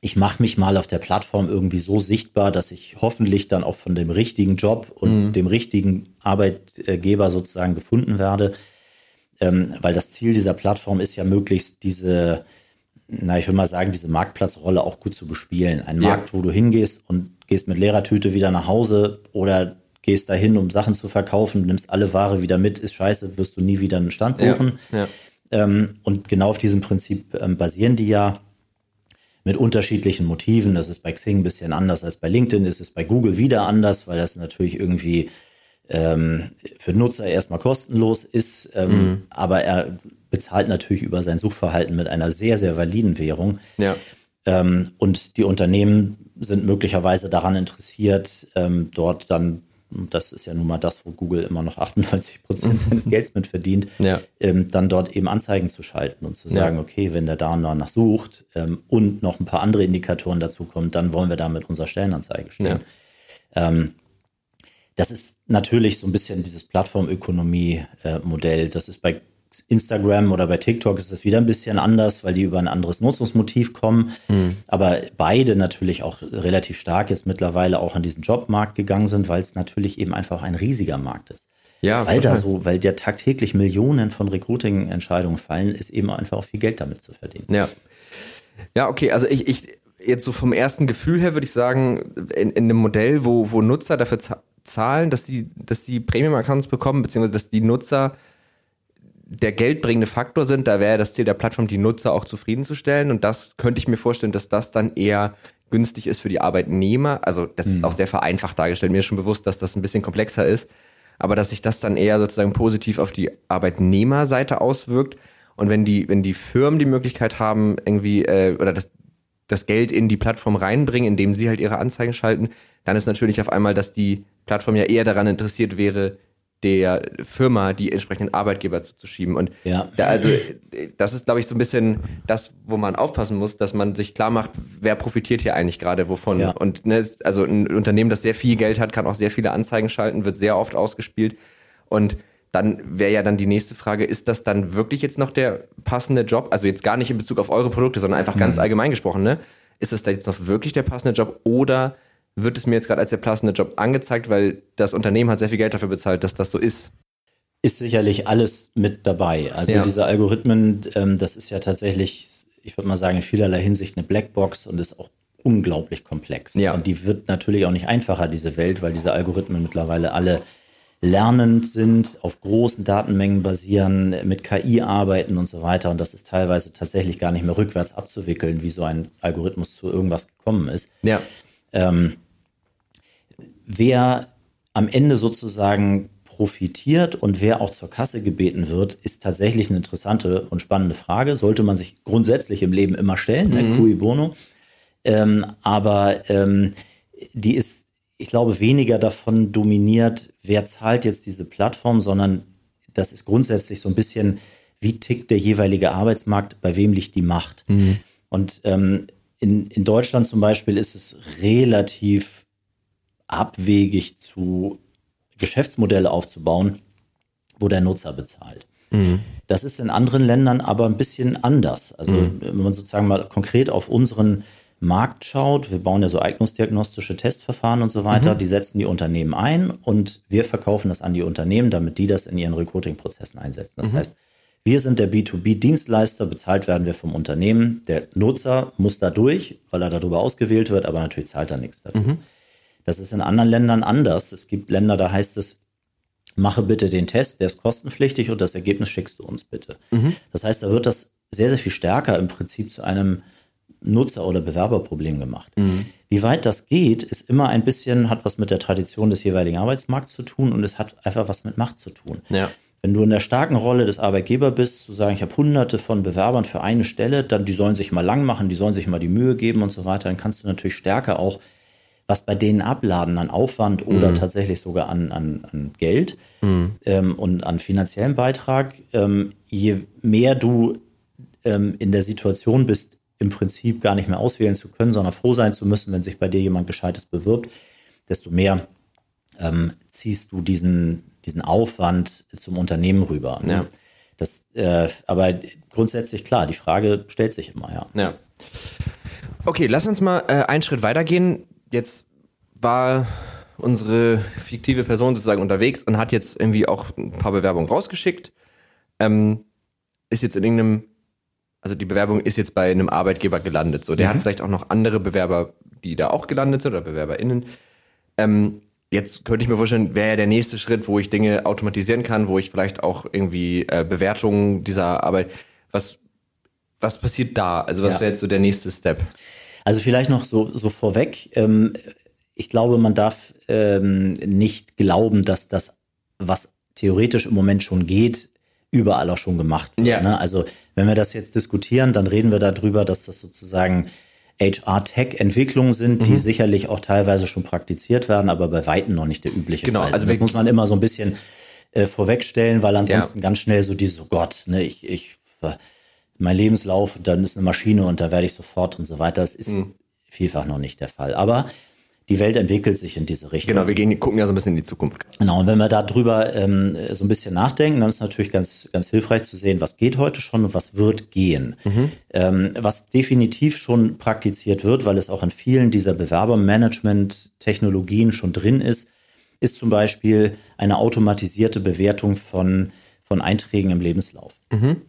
ich mache mich mal auf der Plattform irgendwie so sichtbar, dass ich hoffentlich dann auch von dem richtigen Job und dem richtigen Arbeitgeber sozusagen gefunden werde ähm, weil das Ziel dieser Plattform ist ja möglichst diese, na, ich will mal sagen, diese Marktplatzrolle auch gut zu bespielen. Ein Ja. Markt, wo du hingehst und gehst mit leerer Tüte wieder nach Hause oder gehst dahin, um Sachen zu verkaufen, nimmst alle Ware wieder mit, ist scheiße, wirst du nie wieder einen Stand buchen. ja. Ähm, und genau auf diesem Prinzip ähm, basieren die ja mit unterschiedlichen Motiven. Das ist bei Xing ein bisschen anders als bei LinkedIn, ist es bei Google wieder anders, weil das natürlich irgendwie ähm, für Nutzer erstmal kostenlos ist, ähm, aber er bezahlt natürlich über sein Suchverhalten mit einer sehr, sehr validen Währung. Ja. Ähm, und die Unternehmen sind möglicherweise daran interessiert, ähm, dort dann, und das ist ja nun mal das, wo Google immer noch 98 Prozent [LAUGHS] seines Gelds mit verdient, Ja. ähm, dann dort eben Anzeigen zu schalten und zu Ja. sagen, okay, wenn der da und danach sucht ähm, und noch ein paar andere Indikatoren dazu kommen, dann wollen wir da mit unserer Stellenanzeige stehen. Ähm, das ist natürlich so ein bisschen dieses Plattformökonomie-Modell. das ist bei Instagram oder bei TikTok ist es wieder ein bisschen anders, weil die über ein anderes Nutzungsmotiv kommen. Aber beide natürlich auch relativ stark jetzt mittlerweile auch in diesen Jobmarkt gegangen sind, weil es natürlich eben einfach ein riesiger Markt ist. Ja, weil da so, weil der tagtäglich Millionen von Recruiting-Entscheidungen fallen, ist eben einfach auch viel Geld damit zu verdienen. Ja. Ja, okay, also ich, ich jetzt so vom ersten Gefühl her würde ich sagen, in, in einem Modell, wo, wo Nutzer dafür za- zahlen, dass die, dass die Premium-Accounts bekommen, beziehungsweise dass die Nutzer der geldbringende Faktor sind, da wäre das Ziel der Plattform, die Nutzer auch zufriedenzustellen. Und das könnte ich mir vorstellen, dass das dann eher günstig ist für die Arbeitnehmer. Also das ist auch sehr vereinfacht dargestellt. Mir ist schon bewusst, dass das ein bisschen komplexer ist. Aber dass sich das dann eher sozusagen positiv auf die Arbeitnehmerseite auswirkt. Und wenn die, wenn die Firmen die Möglichkeit haben, irgendwie, äh, oder das, das Geld in die Plattform reinbringen, indem sie halt ihre Anzeigen schalten, dann ist natürlich auf einmal, dass die Plattform ja eher daran interessiert wäre, der Firma die entsprechenden Arbeitgeber zuzuschieben. Und Ja. da, also das ist, glaube ich, so ein bisschen das, wo man aufpassen muss, dass man sich klar macht, wer profitiert hier eigentlich gerade wovon. Ja. Und ne, also ein Unternehmen, das sehr viel Geld hat, kann auch sehr viele Anzeigen schalten, wird sehr oft ausgespielt. Und dann wäre ja dann die nächste Frage, ist das dann wirklich jetzt noch der passende Job? Also jetzt gar nicht in Bezug auf eure Produkte, sondern einfach ganz allgemein gesprochen, ne? Ist das da jetzt noch wirklich der passende Job oder wird es mir jetzt gerade als der passende Job angezeigt, weil das Unternehmen hat sehr viel Geld dafür bezahlt, dass das so ist? ist sicherlich alles mit dabei. Also Ja. diese Algorithmen, ähm, das ist ja tatsächlich, ich würde mal sagen, in vielerlei Hinsicht eine Blackbox und ist auch unglaublich komplex. Ja. Und die wird natürlich auch nicht einfacher, diese Welt, weil diese Algorithmen mittlerweile alle lernend sind, auf großen Datenmengen basieren, mit KI arbeiten und so weiter. Und das ist teilweise tatsächlich gar nicht mehr rückwärts abzuwickeln, wie so ein Algorithmus zu irgendwas gekommen ist. Ja. Ähm, wer am Ende sozusagen profitiert und wer auch zur Kasse gebeten wird, ist tatsächlich eine interessante und spannende Frage. Sollte man sich grundsätzlich im Leben immer stellen, ne? cui bono. Ähm, aber ähm, die ist, ich glaube, weniger davon dominiert, wer zahlt jetzt diese Plattform, sondern das ist grundsätzlich so ein bisschen, wie tickt der jeweilige Arbeitsmarkt, bei wem liegt die Macht. Und ähm, in, in Deutschland zum Beispiel ist es relativ abwegig zu Geschäftsmodelle aufzubauen, wo der Nutzer bezahlt. Das ist in anderen Ländern aber ein bisschen anders. Also wenn man sozusagen mal konkret auf unseren Markt schaut, wir bauen ja so eignungsdiagnostische Testverfahren und so weiter, die setzen die Unternehmen ein und wir verkaufen das an die Unternehmen, damit die das in ihren Recruiting-Prozessen einsetzen. Das heißt, wir sind der B2B-Dienstleister, bezahlt werden wir vom Unternehmen. Der Nutzer muss da durch, weil er darüber ausgewählt wird, aber natürlich zahlt er nichts dafür. Das ist in anderen Ländern anders. Es gibt Länder, da heißt es, mache bitte den Test, der ist kostenpflichtig und das Ergebnis schickst du uns bitte. Mhm. Das heißt, da wird das sehr, sehr viel stärker im Prinzip zu einem Nutzer- oder Bewerberproblem gemacht. Mhm. Wie weit das geht, ist immer ein bisschen, hat was mit der Tradition des jeweiligen Arbeitsmarkts zu tun und es hat einfach was mit Macht zu tun. Ja. Wenn du in der starken Rolle des Arbeitgebers bist, zu sagen, ich habe hunderte von Bewerbern für eine Stelle, dann die sollen sich mal lang machen, die sollen sich mal die Mühe geben und so weiter, dann kannst du natürlich stärker auch was bei denen abladen an Aufwand oder mhm. tatsächlich sogar an, an, an Geld mhm. ähm, und an finanziellen Beitrag. Ähm, je mehr du ähm, in der Situation bist, im Prinzip gar nicht mehr auswählen zu können, sondern froh sein zu müssen, wenn sich bei dir jemand Gescheites bewirbt, desto mehr ähm, ziehst du diesen, diesen Aufwand zum Unternehmen rüber. Ne? Ja. Das, äh, aber grundsätzlich klar, die Frage stellt sich immer, ja. ja. Okay, lass uns mal äh, einen Schritt weitergehen. Jetzt war unsere fiktive Person sozusagen unterwegs und hat jetzt irgendwie auch ein paar Bewerbungen rausgeschickt. Ähm, ist jetzt in irgendeinem also die Bewerbung ist jetzt bei einem Arbeitgeber gelandet. So, der mhm. hat vielleicht auch noch andere Bewerber, die da auch gelandet sind oder BewerberInnen. Ähm, jetzt könnte ich mir vorstellen, wäre ja der nächste Schritt, wo ich Dinge automatisieren kann, wo ich vielleicht auch irgendwie äh, Bewertungen dieser Arbeit. Was, was passiert da? Also was ja. wäre jetzt so der nächste Step? Also vielleicht noch so, so vorweg. Ähm, ich glaube, man darf ähm, nicht glauben, dass das, was theoretisch im Moment schon geht, überall auch schon gemacht wird. Ja. Ne? Also wenn wir das jetzt diskutieren, dann reden wir darüber, dass das sozusagen HR-Tech-Entwicklungen sind, mhm. die sicherlich auch teilweise schon praktiziert werden, aber bei Weitem noch nicht der übliche genau, Fall. Also das muss man immer so ein bisschen äh, vorwegstellen, weil ansonsten ja. ganz schnell so dieses, oh Gott, ne, ich, ich, mein Lebenslauf, dann ist eine Maschine und da werde ich sofort und so weiter. Das ist mhm. vielfach noch nicht der Fall. Aber die Welt entwickelt sich in diese Richtung. Genau, wir gehen, gucken ja so ein bisschen in die Zukunft. Genau, und wenn wir darüber ähm, so ein bisschen nachdenken, dann ist natürlich ganz, ganz hilfreich zu sehen, was geht heute schon und was wird gehen. Mhm. Ähm, was definitiv schon praktiziert wird, weil es auch in vielen dieser Bewerbermanagement-Technologien schon drin ist, ist zum Beispiel eine automatisierte Bewertung von, von Einträgen im Lebenslauf. Mhm.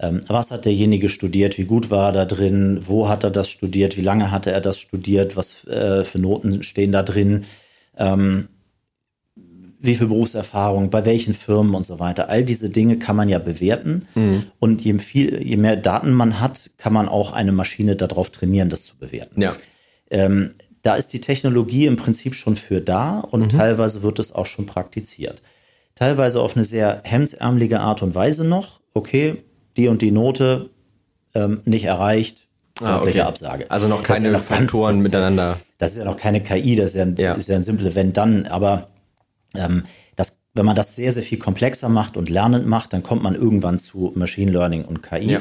Ähm, was hat derjenige studiert? Wie gut war er da drin? Wo hat er das studiert? Wie lange hatte er das studiert? Was äh, für Noten stehen da drin? Ähm, wie viel Berufserfahrung, bei welchen Firmen und so weiter. All diese Dinge kann man ja bewerten. Mhm. Und je, viel, je mehr Daten man hat, kann man auch eine Maschine darauf trainieren, das zu bewerten. Ja. Ähm, da ist die Technologie im Prinzip schon für da und mhm. teilweise wird es auch schon praktiziert. Teilweise auf eine sehr hemdsärmelige Art und Weise noch. Okay, die und die Note ähm, nicht erreicht, ah, okay. Absage. Also noch keine ja noch Faktoren ganz, miteinander. Das ist ja noch keine KI, das ist ja ein, ja. Ist ja ein simple Wenn-Dann, aber ähm, das, wenn man das sehr, sehr viel komplexer macht und lernend macht, dann kommt man irgendwann zu Machine Learning und KI. Ja.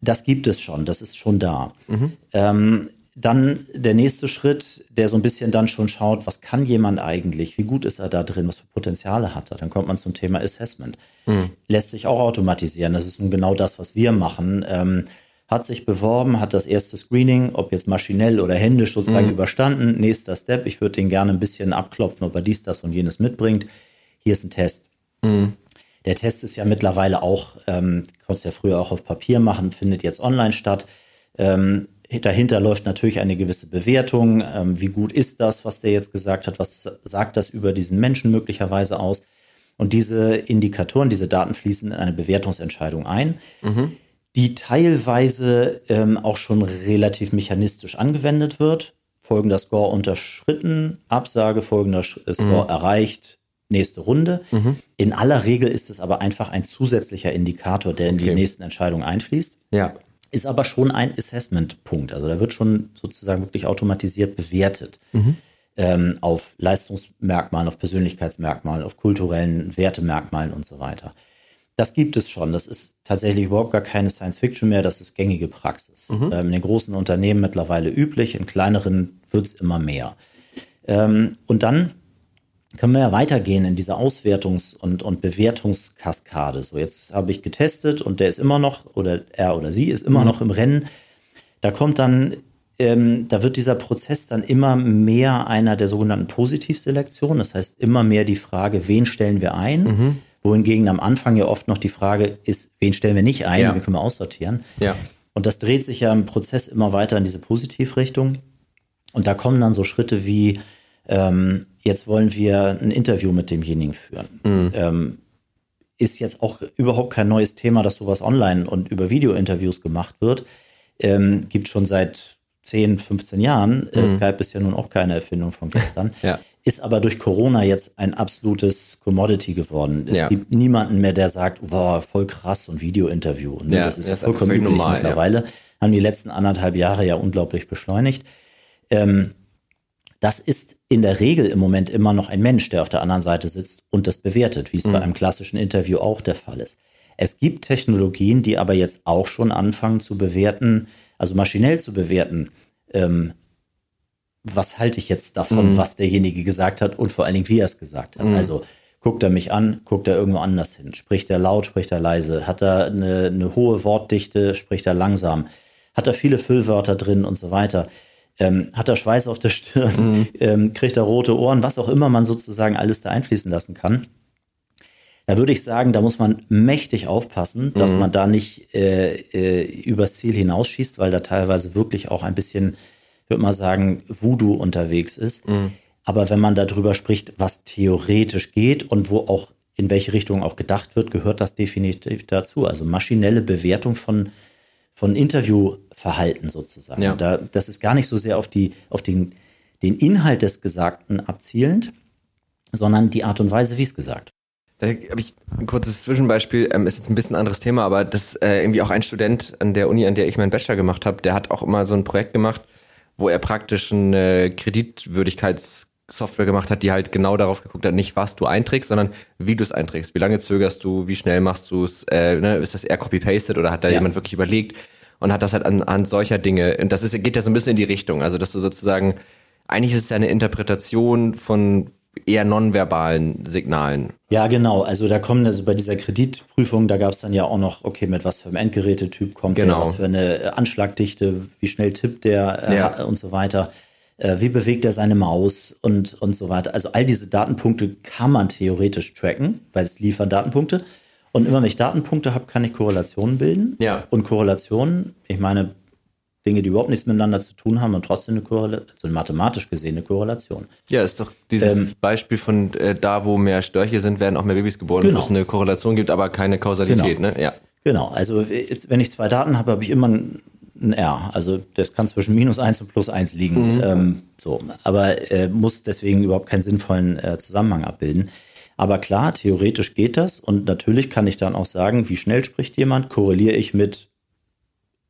Das gibt es schon, das ist schon da. Mhm. Ähm, dann der nächste Schritt, der so ein bisschen dann schon schaut, was kann jemand eigentlich, wie gut ist er da drin, was für Potenziale hat er. Dann kommt man zum Thema Assessment. Mhm. Lässt sich auch automatisieren. Das ist nun genau das, was wir machen. Ähm, hat sich beworben, hat das erste Screening, ob jetzt maschinell oder händisch sozusagen mhm. überstanden. Nächster Step, ich würde den gerne ein bisschen abklopfen, ob er dies, das und jenes mitbringt. Hier ist ein Test. Mhm. Der Test ist ja mittlerweile auch, ähm, konntest ja früher auch auf Papier machen, findet jetzt online statt. Ähm, dahinter läuft natürlich eine gewisse Bewertung. Ähm, wie gut ist das, was der jetzt gesagt hat? Was sagt das über diesen Menschen möglicherweise aus? Und diese Indikatoren, diese Daten fließen in eine Bewertungsentscheidung ein, mhm. die teilweise ähm, auch schon relativ mechanistisch angewendet wird. Folgender Score unterschritten, Absage, folgender Score mhm. erreicht, nächste Runde. Mhm. In aller Regel ist es aber einfach ein zusätzlicher Indikator, der in die nächsten Entscheidungen einfließt. Ja ist aber schon ein Assessment-Punkt. Also da wird schon sozusagen wirklich automatisiert bewertet mhm. ähm, auf Leistungsmerkmalen, auf Persönlichkeitsmerkmalen, auf kulturellen Wertemerkmalen und so weiter. Das gibt es schon. Das ist tatsächlich überhaupt gar keine Science Fiction mehr. Das ist gängige Praxis. Mhm. Ähm, in den großen Unternehmen mittlerweile üblich, in kleineren wird es immer mehr. Ähm, und dann können wir ja weitergehen in dieser Auswertungs- und, und Bewertungskaskade. So, jetzt habe ich getestet und der ist immer noch, oder er oder sie ist immer mhm. noch im Rennen. Da kommt dann, ähm, da wird dieser Prozess dann immer mehr einer der sogenannten Positivselektion. Das heißt, immer mehr die Frage, wen stellen wir ein? Mhm. Wohingegen am Anfang ja oft noch die Frage ist, wen stellen wir nicht ein? Ja. Wen können wir aussortieren? Ja. Und das dreht sich ja im Prozess immer weiter in diese Positivrichtung. Und da kommen dann so Schritte wie, ähm, jetzt wollen wir ein Interview mit demjenigen führen. Mhm. Ähm, ist jetzt auch überhaupt kein neues Thema, dass sowas online und über Videointerviews gemacht wird. Ähm, gibt schon seit 10, 15 Jahren. Äh, mhm. Skype ist ja nun auch keine Erfindung von gestern. [LAUGHS] ja. Ist aber durch Corona jetzt ein absolutes Commodity geworden. Es ja. gibt niemanden mehr, der sagt, wow, voll krass und Videointerview. Ne? Ja, das ist ja vollkommen üblich normal, mittlerweile. Haben die letzten anderthalb Jahre ja unglaublich beschleunigt. Ähm, das ist in der Regel im Moment immer noch ein Mensch, der auf der anderen Seite sitzt und das bewertet, wie es mhm. bei einem klassischen Interview auch der Fall ist. Es gibt Technologien, die aber jetzt auch schon anfangen zu bewerten, also maschinell zu bewerten, ähm, was halte ich jetzt davon, mhm. was derjenige gesagt hat und vor allen Dingen, wie er es gesagt hat. Mhm. Also guckt er mich an, guckt er irgendwo anders hin, spricht er laut, spricht er leise, hat er eine, eine hohe Wortdichte, spricht er langsam, hat er viele Füllwörter drin und so weiter ähm, hat er Schweiß auf der Stirn, mhm. ähm, kriegt er rote Ohren, was auch immer man sozusagen alles da einfließen lassen kann. Da würde ich sagen, da muss man mächtig aufpassen, dass mhm. man da nicht äh, äh, übers Ziel hinausschießt, weil da teilweise wirklich auch ein bisschen, würde man sagen, Voodoo unterwegs ist. Mhm. Aber wenn man darüber spricht, was theoretisch geht und wo auch in welche Richtung auch gedacht wird, gehört das definitiv dazu. Also maschinelle Bewertung von von Interviewverhalten sozusagen. Ja. Da, das ist gar nicht so sehr auf, die, auf den, den Inhalt des Gesagten abzielend, sondern die Art und Weise, wie es gesagt da habe ich ein kurzes Zwischenbeispiel, ähm, ist jetzt ein bisschen ein anderes Thema, aber das äh, irgendwie auch ein Student an der Uni, an der ich meinen Bachelor gemacht habe, der hat auch immer so ein Projekt gemacht, wo er praktisch eine Kreditwürdigkeitssoftware gemacht hat, die halt genau darauf geguckt hat, nicht was du einträgst, sondern wie du es einträgst. Wie lange zögerst du, wie schnell machst du es, äh, ne, ist das eher copy-pasted oder hat da ja. jemand wirklich überlegt? Und hat das halt an, an solcher Dinge. Und das ist, geht ja so ein bisschen in die Richtung. Also, dass du sozusagen, eigentlich ist es ja eine Interpretation von eher nonverbalen Signalen. Ja, genau. Also da kommen also bei dieser Kreditprüfung, da gab es dann ja auch noch, okay, mit was für einem Endgerätetyp kommt genau. der, was für eine Anschlagdichte, wie schnell tippt der äh, ja. und so weiter. Äh, wie bewegt er seine Maus und, und so weiter. Also all diese Datenpunkte kann man theoretisch tracken, weil es liefern Datenpunkte. Und immer wenn ich Datenpunkte habe, kann ich Korrelationen bilden. Ja. Und Korrelationen, ich meine, Dinge, die überhaupt nichts miteinander zu tun haben und trotzdem eine Korrelation, also mathematisch gesehen eine Korrelation. Ja, ist doch dieses ähm, Beispiel von äh, da, wo mehr Störche sind, werden auch mehr Babys geboren, genau. wo es eine Korrelation gibt, aber keine Kausalität, genau. ne? Ja. Genau, also jetzt, wenn ich zwei Daten habe, habe ich immer ein, ein, R. Also das kann zwischen minus eins und plus eins liegen. Mhm. Ähm, so, aber äh, muss deswegen überhaupt keinen sinnvollen äh, Zusammenhang abbilden. Aber klar, theoretisch geht das und natürlich kann ich dann auch sagen, wie schnell spricht jemand, korreliere ich mit,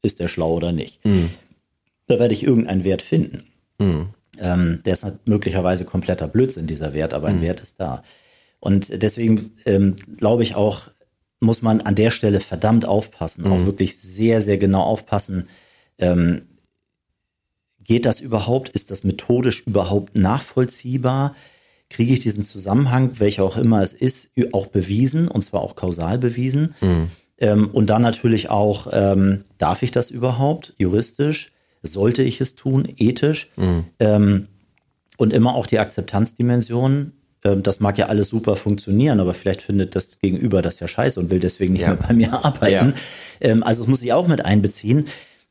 ist der schlau oder nicht. Mhm. Da werde ich irgendeinen Wert finden. Mhm. Ähm, der ist halt möglicherweise kompletter Blödsinn, dieser Wert, aber ein mhm. Wert ist da. Und deswegen ähm, glaube ich auch, muss man an der Stelle verdammt aufpassen, auch mhm. wirklich sehr, sehr genau aufpassen. Ähm, geht das überhaupt? Ist das methodisch überhaupt nachvollziehbar? Kriege ich diesen Zusammenhang, welcher auch immer es ist, auch bewiesen und zwar auch kausal bewiesen. Mhm. Ähm, und dann natürlich auch, ähm, darf ich das überhaupt juristisch? Sollte ich es tun, ethisch? Mhm. Ähm, und immer auch die Akzeptanzdimension. Ähm, das mag ja alles super funktionieren, aber vielleicht findet das Gegenüber das ja scheiße und will deswegen nicht ja. mehr bei mir arbeiten. Ja. Ähm, also das muss ich auch mit einbeziehen.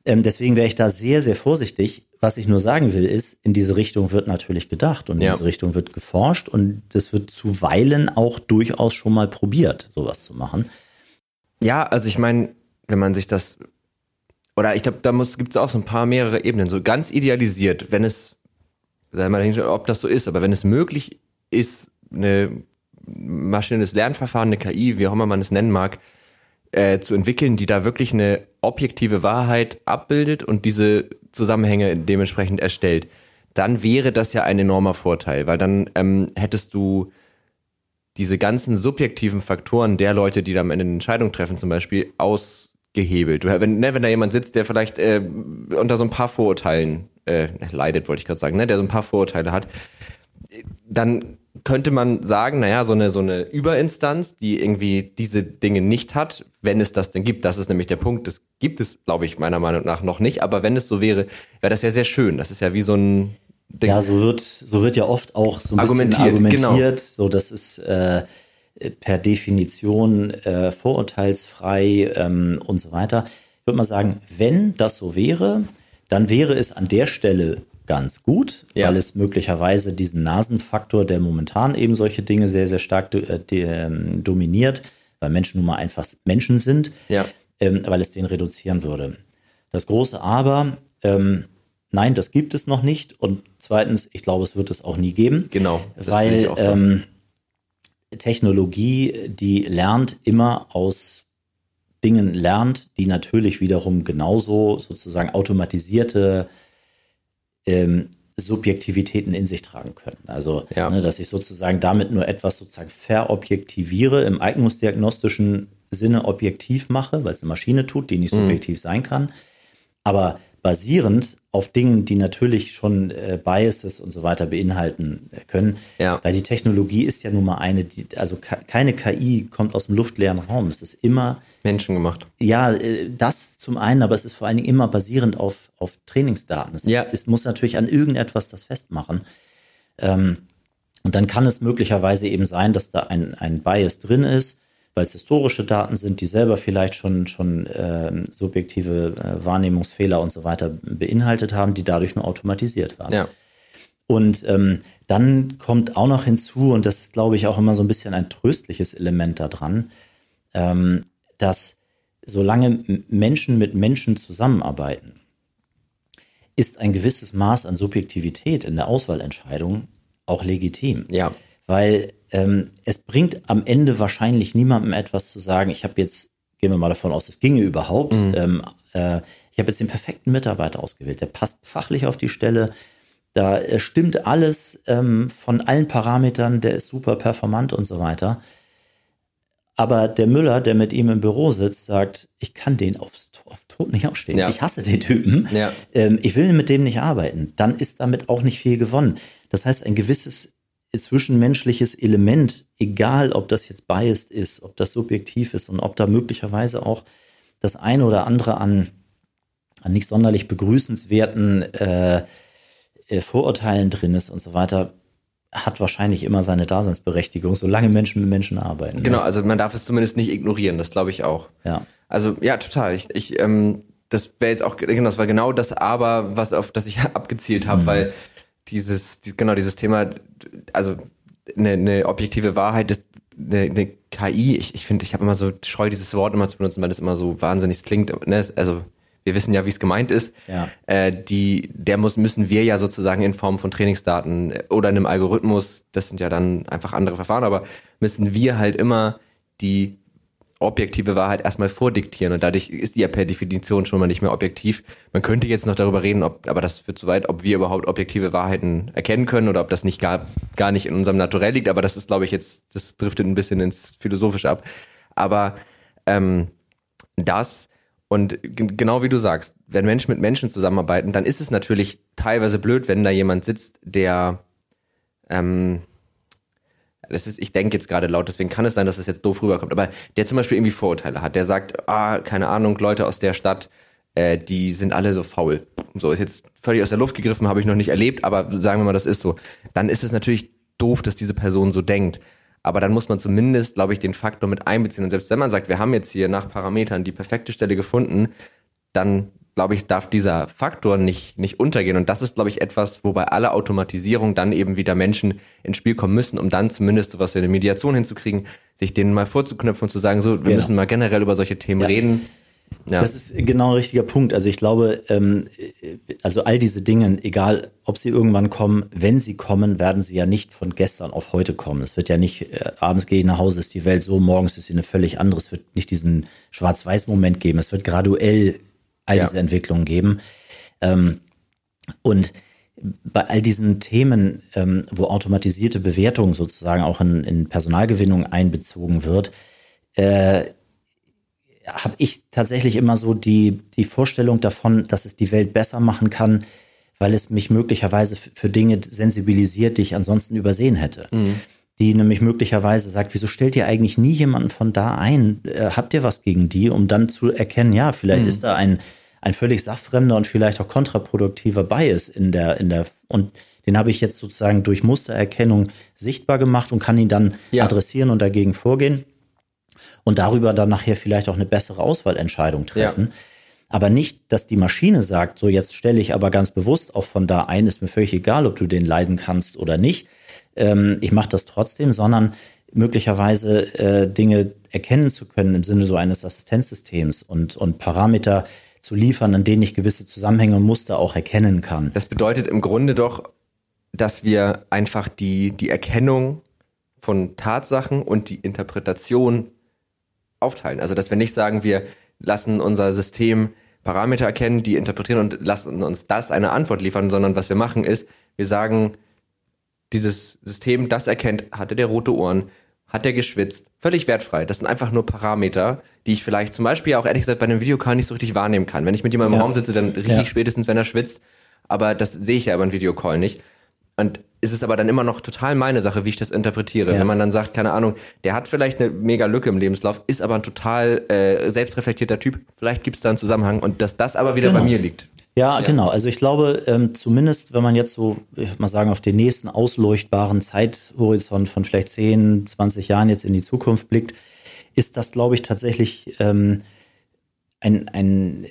Ähm, deswegen wäre ich da sehr, sehr vorsichtig. Was ich nur sagen will, ist, in diese Richtung wird natürlich gedacht und in ja. diese Richtung wird geforscht und das wird zuweilen auch durchaus schon mal probiert, sowas zu machen. Ja, also ich meine, wenn man sich das, oder ich glaube, da gibt es auch so ein paar mehrere Ebenen, so ganz idealisiert, wenn es, sei mal dahin, ob das so ist, aber wenn es möglich ist, eine maschinelles Lernverfahren, eine KI, wie auch immer man es nennen mag, äh, zu entwickeln, die da wirklich eine objektive Wahrheit abbildet und diese Zusammenhänge dementsprechend erstellt, dann wäre das ja ein enormer Vorteil, weil dann ähm, hättest du diese ganzen subjektiven Faktoren der Leute, die da am Ende eine Entscheidung treffen, zum Beispiel, ausgehebelt. Wenn, ne, wenn da jemand sitzt, der vielleicht äh, unter so ein paar Vorurteilen äh, leidet, wollte ich gerade sagen, ne, der so ein paar Vorurteile hat, dann könnte man sagen, naja, so eine, so eine Überinstanz, die irgendwie diese Dinge nicht hat, wenn es das denn gibt. Das ist nämlich der Punkt. Das gibt es, glaube ich, meiner Meinung nach noch nicht. Aber wenn es so wäre, wäre das ja sehr schön. Das ist ja wie so ein Ding. Ja, so wird, so wird ja oft auch so ein argumentiert, bisschen argumentiert. Genau. So, das ist äh, per Definition äh, vorurteilsfrei ähm, und so weiter. Ich würde mal sagen, wenn das so wäre, dann wäre es an der Stelle ganz gut, Ja. weil es möglicherweise diesen Nasenfaktor, der momentan eben solche Dinge sehr, sehr stark äh, de, ähm, dominiert, weil Menschen nun mal einfach Menschen sind, Ja. ähm, weil es den reduzieren würde. Das große Aber, ähm, nein, das gibt es noch nicht. Und zweitens, ich glaube, es wird es auch nie geben. Genau, weil ähm, Technologie, die lernt immer aus Dingen lernt, die natürlich wiederum genauso sozusagen automatisierte ähm, Subjektivitäten in sich tragen können. Also, Ja. ne, dass ich sozusagen damit nur etwas sozusagen verobjektiviere, im eignungsdiagnostischen Sinne objektiv mache, weil es eine Maschine tut, die Mhm. nicht subjektiv sein kann. Aber basierend auf Dingen, die natürlich schon äh, Biases und so weiter beinhalten äh, können. Ja. Weil die Technologie ist ja nun mal eine, die, also ke- keine KI kommt aus dem luftleeren Raum. Es ist immer Menschen gemacht. ja, äh, das zum einen, aber es ist vor allen Dingen immer basierend auf, auf Trainingsdaten. Es, Ja. ist, es muss natürlich an irgendetwas das festmachen. Ähm, und dann kann es möglicherweise eben sein, dass da ein, ein Bias drin ist, weil es historische Daten sind, die selber vielleicht schon, schon ähm, subjektive äh, Wahrnehmungsfehler und so weiter beinhaltet haben, die dadurch nur automatisiert waren. Ja. Und ähm, dann kommt auch noch hinzu, und das ist, glaube ich, auch immer so ein bisschen ein tröstliches Element daran, ähm, dass solange Menschen mit Menschen zusammenarbeiten, ist ein gewisses Maß an Subjektivität in der Auswahlentscheidung auch legitim. Ja. Weil ähm, es bringt am Ende wahrscheinlich niemandem etwas zu sagen, ich habe jetzt, gehen wir mal davon aus, es ginge überhaupt, ähm, äh, ich habe jetzt den perfekten Mitarbeiter ausgewählt, der passt fachlich auf die Stelle, da äh, stimmt alles ähm, von allen Parametern, der ist super performant und so weiter. Aber der Müller, der mit ihm im Büro sitzt, sagt, ich kann den aufs, auf Tod nicht ausstehen. Ja. Ich hasse den Typen. Ja. Ähm, ich will mit dem nicht arbeiten. Dann ist damit auch nicht viel gewonnen. Das heißt, ein gewisses zwischenmenschliches Element, egal ob das jetzt biased ist, ob das subjektiv ist und ob da möglicherweise auch das eine oder andere an, an nicht sonderlich begrüßenswerten äh, äh, Vorurteilen drin ist und so weiter, hat wahrscheinlich immer seine Daseinsberechtigung, solange Menschen mit Menschen arbeiten. Genau, also man darf es zumindest nicht ignorieren, das glaube ich auch. Ja. Also ja, total. Ich, ich ähm, das wäre jetzt auch genau, das war genau das Aber, was auf das ich [LAUGHS] abgezielt habe, weil dieses, die, genau dieses Thema, also eine, eine objektive Wahrheit, das, eine, eine KI. Ich, ich finde, ich habe immer so scheu dieses Wort immer zu benutzen, weil das immer so wahnsinnig klingt. Ne? Also wir wissen ja, wie es gemeint ist. Ja. Äh, die, der muss, müssen wir ja sozusagen in Form von Trainingsdaten oder einem Algorithmus, das sind ja dann einfach andere Verfahren, aber müssen wir halt immer die objektive Wahrheit erstmal vordiktieren und dadurch ist die ja per Definition schon mal nicht mehr objektiv. Man könnte jetzt noch darüber reden, ob, aber das führt zu weit, ob wir überhaupt objektive Wahrheiten erkennen können oder ob das nicht gar, gar nicht in unserem Naturell liegt, aber das ist, glaube ich, jetzt, das driftet ein bisschen ins Philosophische ab. Aber ähm, das und genau wie du sagst, wenn Menschen mit Menschen zusammenarbeiten, dann ist es natürlich teilweise blöd, wenn da jemand sitzt, der ähm, das ist, ich denke jetzt gerade laut, deswegen kann es sein, dass es jetzt doof rüberkommt, aber der zum Beispiel irgendwie Vorurteile hat, der sagt, ah, keine Ahnung, Leute aus der Stadt, äh, die sind alle so faul. So ist jetzt völlig aus der Luft gegriffen, habe ich noch nicht erlebt, aber sagen wir mal, das ist so. Dann ist es natürlich doof, dass diese Person so denkt. Aber dann muss man zumindest, glaube ich, den Faktor mit einbeziehen. Und selbst wenn man sagt, wir haben jetzt hier nach Parametern die perfekte Stelle gefunden, dann glaube ich, darf dieser Faktor nicht, nicht untergehen. Und das ist, glaube ich, etwas, wo bei aller Automatisierung dann eben wieder Menschen ins Spiel kommen müssen, um dann zumindest sowas wie eine Mediation hinzukriegen, sich denen mal vorzuknöpfen und zu sagen, so, wir Genau. müssen mal generell über solche Themen Ja. reden. Ja. Das ist genau ein richtiger Punkt. Also ich glaube, ähm, also all diese Dinge, egal ob sie irgendwann kommen, wenn sie kommen, werden sie ja nicht von gestern auf heute kommen. Es wird ja nicht, äh, abends gehe ich nach Hause, ist die Welt so, morgens ist sie eine völlig andere. Es wird nicht diesen Schwarz-Weiß-Moment geben. Es wird graduell all Ja. diese Entwicklungen geben. Ähm, und bei all diesen Themen, ähm, wo automatisierte Bewertung sozusagen auch in, in Personalgewinnung einbezogen wird, äh, habe ich tatsächlich immer so die, die Vorstellung davon, dass es die Welt besser machen kann, weil es mich möglicherweise für Dinge sensibilisiert, die ich ansonsten übersehen hätte. Die nämlich möglicherweise sagt, wieso stellt ihr eigentlich nie jemanden von da ein? Äh, habt ihr was gegen die, um dann zu erkennen, ja, vielleicht ist da ein, ein völlig sachfremder und vielleicht auch kontraproduktiver Bias in der, in der, und den habe ich jetzt sozusagen durch Mustererkennung sichtbar gemacht und kann ihn dann Ja. adressieren und dagegen vorgehen und darüber dann nachher vielleicht auch eine bessere Auswahlentscheidung treffen. Aber nicht, dass die Maschine sagt, so jetzt stelle ich aber ganz bewusst auch von da ein, ist mir völlig egal, ob du den leiden kannst oder nicht. Ähm, ich mache das trotzdem, sondern möglicherweise äh, Dinge erkennen zu können im Sinne so eines Assistenzsystems und, und Parameter zu liefern, an denen ich gewisse Zusammenhänge und Muster auch erkennen kann. Das bedeutet im Grunde doch, dass wir einfach die, die Erkennung von Tatsachen und die Interpretation aufteilen. Also, dass wir nicht sagen, wir lassen unser System Parameter erkennen, die interpretieren und lassen uns das eine Antwort liefern, sondern was wir machen ist, wir sagen, dieses System, das erkennt, hatte der rote Ohren, hat der geschwitzt, völlig wertfrei. Das sind einfach nur Parameter, die ich vielleicht zum Beispiel auch ehrlich gesagt bei einem Videocall nicht so richtig wahrnehmen kann. Wenn ich mit jemandem im ja. Raum sitze, dann rieche ja. ich spätestens, wenn er schwitzt. Aber das sehe ich ja über einen Videocall nicht. Und ist es aber dann immer noch total meine Sache, wie ich das interpretiere. Ja. Wenn man dann sagt, keine Ahnung, der hat vielleicht eine mega Lücke im Lebenslauf, ist aber ein total äh, selbstreflektierter Typ, vielleicht gibt es da einen Zusammenhang und dass das aber wieder genau. bei mir liegt. Ja, ja, genau. Also ich glaube, ähm, zumindest wenn man jetzt so, ich würde mal sagen, auf den nächsten ausleuchtbaren Zeithorizont von vielleicht 10, 20 Jahren jetzt in die Zukunft blickt, ist das, glaube ich, tatsächlich ähm, ein, ein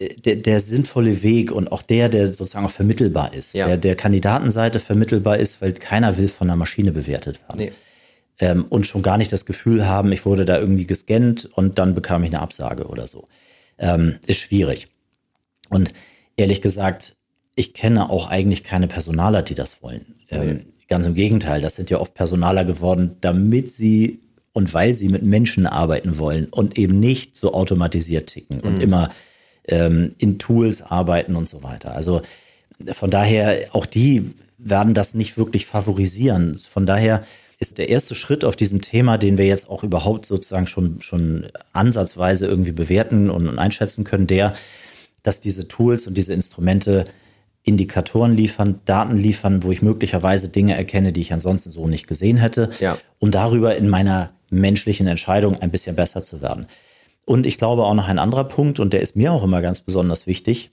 der, der sinnvolle Weg und auch der, der sozusagen auch vermittelbar ist, ja. der der Kandidatenseite vermittelbar ist, weil keiner will von der Maschine bewertet werden. Nee. Ähm, und schon gar nicht das Gefühl haben, ich wurde da irgendwie gescannt und dann bekam ich eine Absage oder so. Ähm, ist schwierig. Und ehrlich gesagt, ich kenne auch eigentlich keine Personaler, die das wollen. Ähm, nee. Ganz im Gegenteil, das sind ja oft Personaler geworden, damit sie und weil sie mit Menschen arbeiten wollen und eben nicht so automatisiert ticken mhm. und immer ähm, in Tools arbeiten und so weiter. Also von daher, auch die werden das nicht wirklich favorisieren. Von daher ist der erste Schritt auf diesem Thema, den wir jetzt auch überhaupt sozusagen schon, schon ansatzweise irgendwie bewerten und einschätzen können, der, dass diese Tools und diese Instrumente Indikatoren liefern, Daten liefern, wo ich möglicherweise Dinge erkenne, die ich ansonsten so nicht gesehen hätte, ja. um darüber in meiner menschlichen Entscheidung ein bisschen besser zu werden. Und ich glaube auch noch ein anderer Punkt, und der ist mir auch immer ganz besonders wichtig,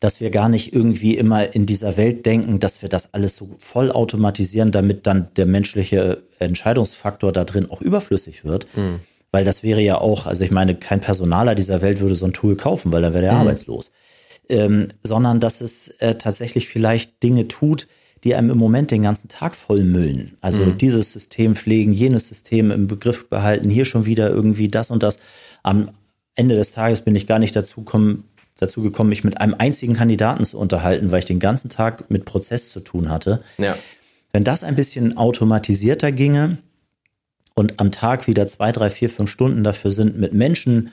dass wir gar nicht irgendwie immer in dieser Welt denken, dass wir das alles so voll automatisieren, damit dann der menschliche Entscheidungsfaktor da drin auch überflüssig wird. Mhm. Weil das wäre ja auch, also ich meine, kein Personaler dieser Welt würde so ein Tool kaufen, weil dann wäre der mhm. arbeitslos. Ähm, sondern dass es äh, tatsächlich vielleicht Dinge tut, die einem im Moment den ganzen Tag vollmüllen. Also mhm. dieses System pflegen, jenes System im Begriff behalten, hier schon wieder irgendwie das und das. Am Ende des Tages bin ich gar nicht dazu, kommen, dazu gekommen, mich mit einem einzigen Kandidaten zu unterhalten, weil ich den ganzen Tag mit Prozess zu tun hatte. Ja. Wenn das ein bisschen automatisierter ginge und am Tag wieder zwei, drei, vier, fünf Stunden dafür sind, mit Menschen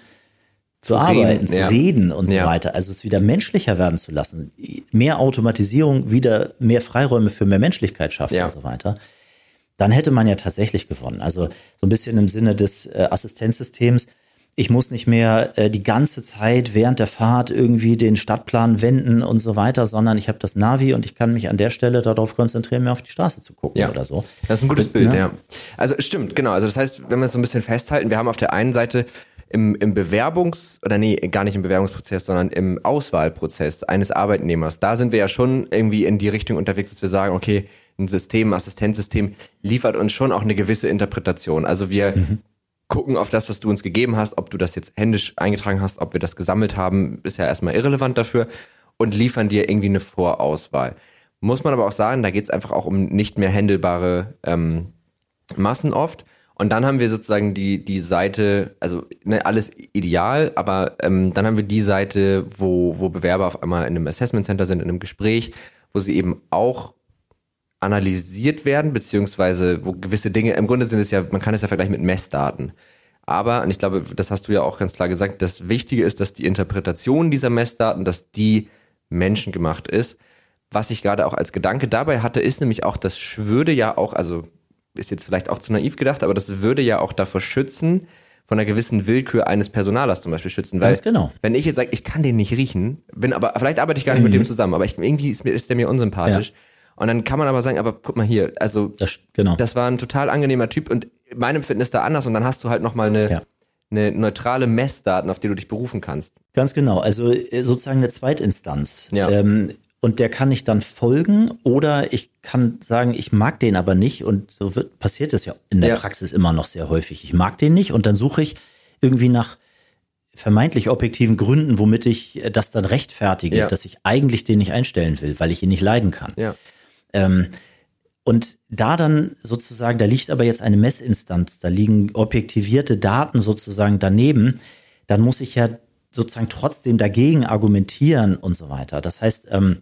zu, zu arbeiten, reden, zu ja. reden und so ja. weiter. Also es wieder menschlicher werden zu lassen. Mehr Automatisierung, wieder mehr Freiräume für mehr Menschlichkeit schaffen ja. und so weiter. Dann hätte man ja tatsächlich gewonnen. Also so ein bisschen im Sinne des äh, Assistenzsystems ich muss nicht mehr äh, die ganze Zeit während der Fahrt irgendwie den Stadtplan wenden und so weiter, sondern ich habe das Navi und ich kann mich an der Stelle darauf konzentrieren, mir auf die Straße zu gucken ja. oder so. Das ist ein gutes und, Bild, ne? ja. Also stimmt, genau. Also das heißt, wenn wir es so ein bisschen festhalten, wir haben auf der einen Seite im, im Bewerbungs- oder nee, gar nicht im Bewerbungsprozess, sondern im Auswahlprozess eines Arbeitnehmers, da sind wir ja schon irgendwie in die Richtung unterwegs, dass wir sagen, okay, ein System, ein Assistenzsystem liefert uns schon auch eine gewisse Interpretation. Also wir mhm gucken auf das, was du uns gegeben hast, ob du das jetzt händisch eingetragen hast, ob wir das gesammelt haben, ist ja erstmal irrelevant dafür und liefern dir irgendwie eine Vorauswahl. Muss man aber auch sagen, da geht es einfach auch um nicht mehr händelbare ähm, Massen oft. Und dann haben wir sozusagen die, die Seite, also ne, alles ideal, aber ähm, dann haben wir die Seite, wo, wo Bewerber auf einmal in einem Assessment Center sind, in einem Gespräch, wo sie eben auch analysiert werden, beziehungsweise wo gewisse Dinge, im Grunde sind es ja, man kann es ja vergleichen mit Messdaten. Aber, und ich glaube, das hast du ja auch ganz klar gesagt, das Wichtige ist, dass die Interpretation dieser Messdaten, dass die menschengemacht ist. Was ich gerade auch als Gedanke dabei hatte, ist nämlich auch, das würde ja auch, also ist jetzt vielleicht auch zu naiv gedacht, aber das würde ja auch davor schützen, von einer gewissen Willkür eines Personalers zum Beispiel schützen. Weil, Ganz genau. Wenn ich jetzt sage, ich kann den nicht riechen, bin aber, vielleicht arbeite ich gar nicht mhm. mit dem zusammen, aber ich, irgendwie ist, mir, ist der mir unsympathisch. Ja und dann kann man aber sagen, aber guck mal hier, also das, genau. das war ein total angenehmer Typ und meinem Fitness da anders und dann hast du halt nochmal eine, ja. eine neutrale Messdaten, auf die du dich berufen kannst. Ganz genau, also äh, sozusagen eine Zweitinstanz. Ja. Ähm, und der kann ich dann folgen oder ich kann sagen, ich mag den aber nicht und so wird, passiert es ja in der ja. Praxis immer noch sehr häufig. Ich mag den nicht und dann suche ich irgendwie nach vermeintlich objektiven Gründen, womit ich äh, das dann rechtfertige, Ja. dass ich eigentlich den nicht einstellen will, weil ich ihn nicht leiden kann. Ja. Ähm, und da dann sozusagen, da liegt aber jetzt eine Messinstanz, da liegen objektivierte Daten sozusagen daneben, dann muss ich ja sozusagen trotzdem dagegen argumentieren und so weiter. Das heißt, ähm,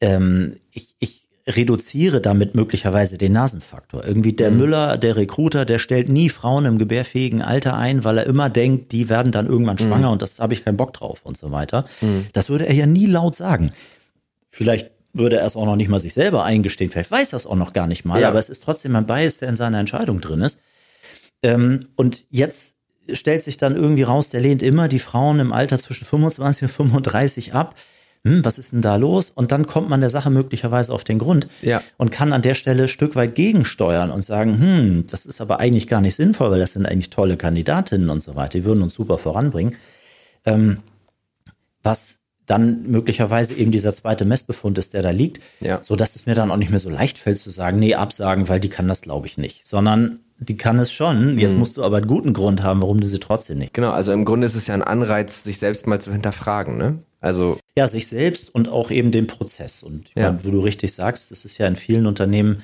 ähm, ich, ich reduziere damit möglicherweise den Nasenfaktor. Irgendwie der Müller, der Recruiter, der stellt nie Frauen im gebärfähigen Alter ein, weil er immer denkt, die werden dann irgendwann schwanger und das habe ich keinen Bock drauf und so weiter. Das würde er ja nie laut sagen. Vielleicht würde er es auch noch nicht mal sich selber eingestehen, vielleicht weiß er es auch noch gar nicht mal, Ja. aber es ist trotzdem ein Bias, der in seiner Entscheidung drin ist. Ähm, und jetzt stellt sich dann irgendwie raus, der lehnt immer die Frauen im Alter zwischen 25 und 35 ab. Hm, was ist denn da los? Und dann kommt man der Sache möglicherweise auf den Grund Ja. und kann an der Stelle ein Stück weit gegensteuern und sagen, hm, das ist aber eigentlich gar nicht sinnvoll, weil das sind eigentlich tolle Kandidatinnen und so weiter. Die würden uns super voranbringen. Ähm, was dann möglicherweise eben dieser zweite Messbefund ist, der da liegt, Ja. so dass es mir dann auch nicht mehr so leicht fällt zu sagen, nee, absagen, weil die kann das glaube ich nicht, sondern die kann es schon. Jetzt musst du aber einen guten Grund haben, warum du sie trotzdem nicht. Genau, also im Grunde ist es ja ein Anreiz, sich selbst mal zu hinterfragen, ne? Also, Ja, sich selbst und auch eben den Prozess. Und Ja. meine, wo du richtig sagst, es ist ja in vielen Unternehmen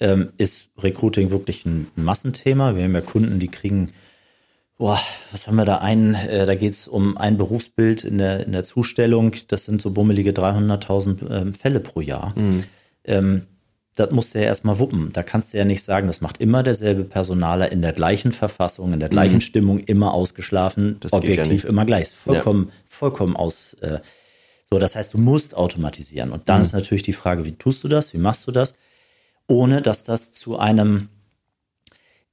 ähm, ist Recruiting wirklich ein Massenthema. Wir haben ja Kunden, die kriegen, boah, was haben wir da einen, äh, da geht's um ein Berufsbild in der, in der Zustellung, das sind so bummelige 300.000 ähm, Fälle pro Jahr. Ähm, das musst du ja erstmal wuppen. Da kannst du ja nicht sagen, das macht immer derselbe Personaler in der gleichen Verfassung, in der gleichen Stimmung, immer ausgeschlafen, Das geht ja objektiv nicht. immer gleich. Vollkommen, vollkommen aus. Äh, so, das heißt, du musst automatisieren. Und dann ist natürlich die Frage, wie tust du das? Wie machst du das? Ohne dass das zu einem,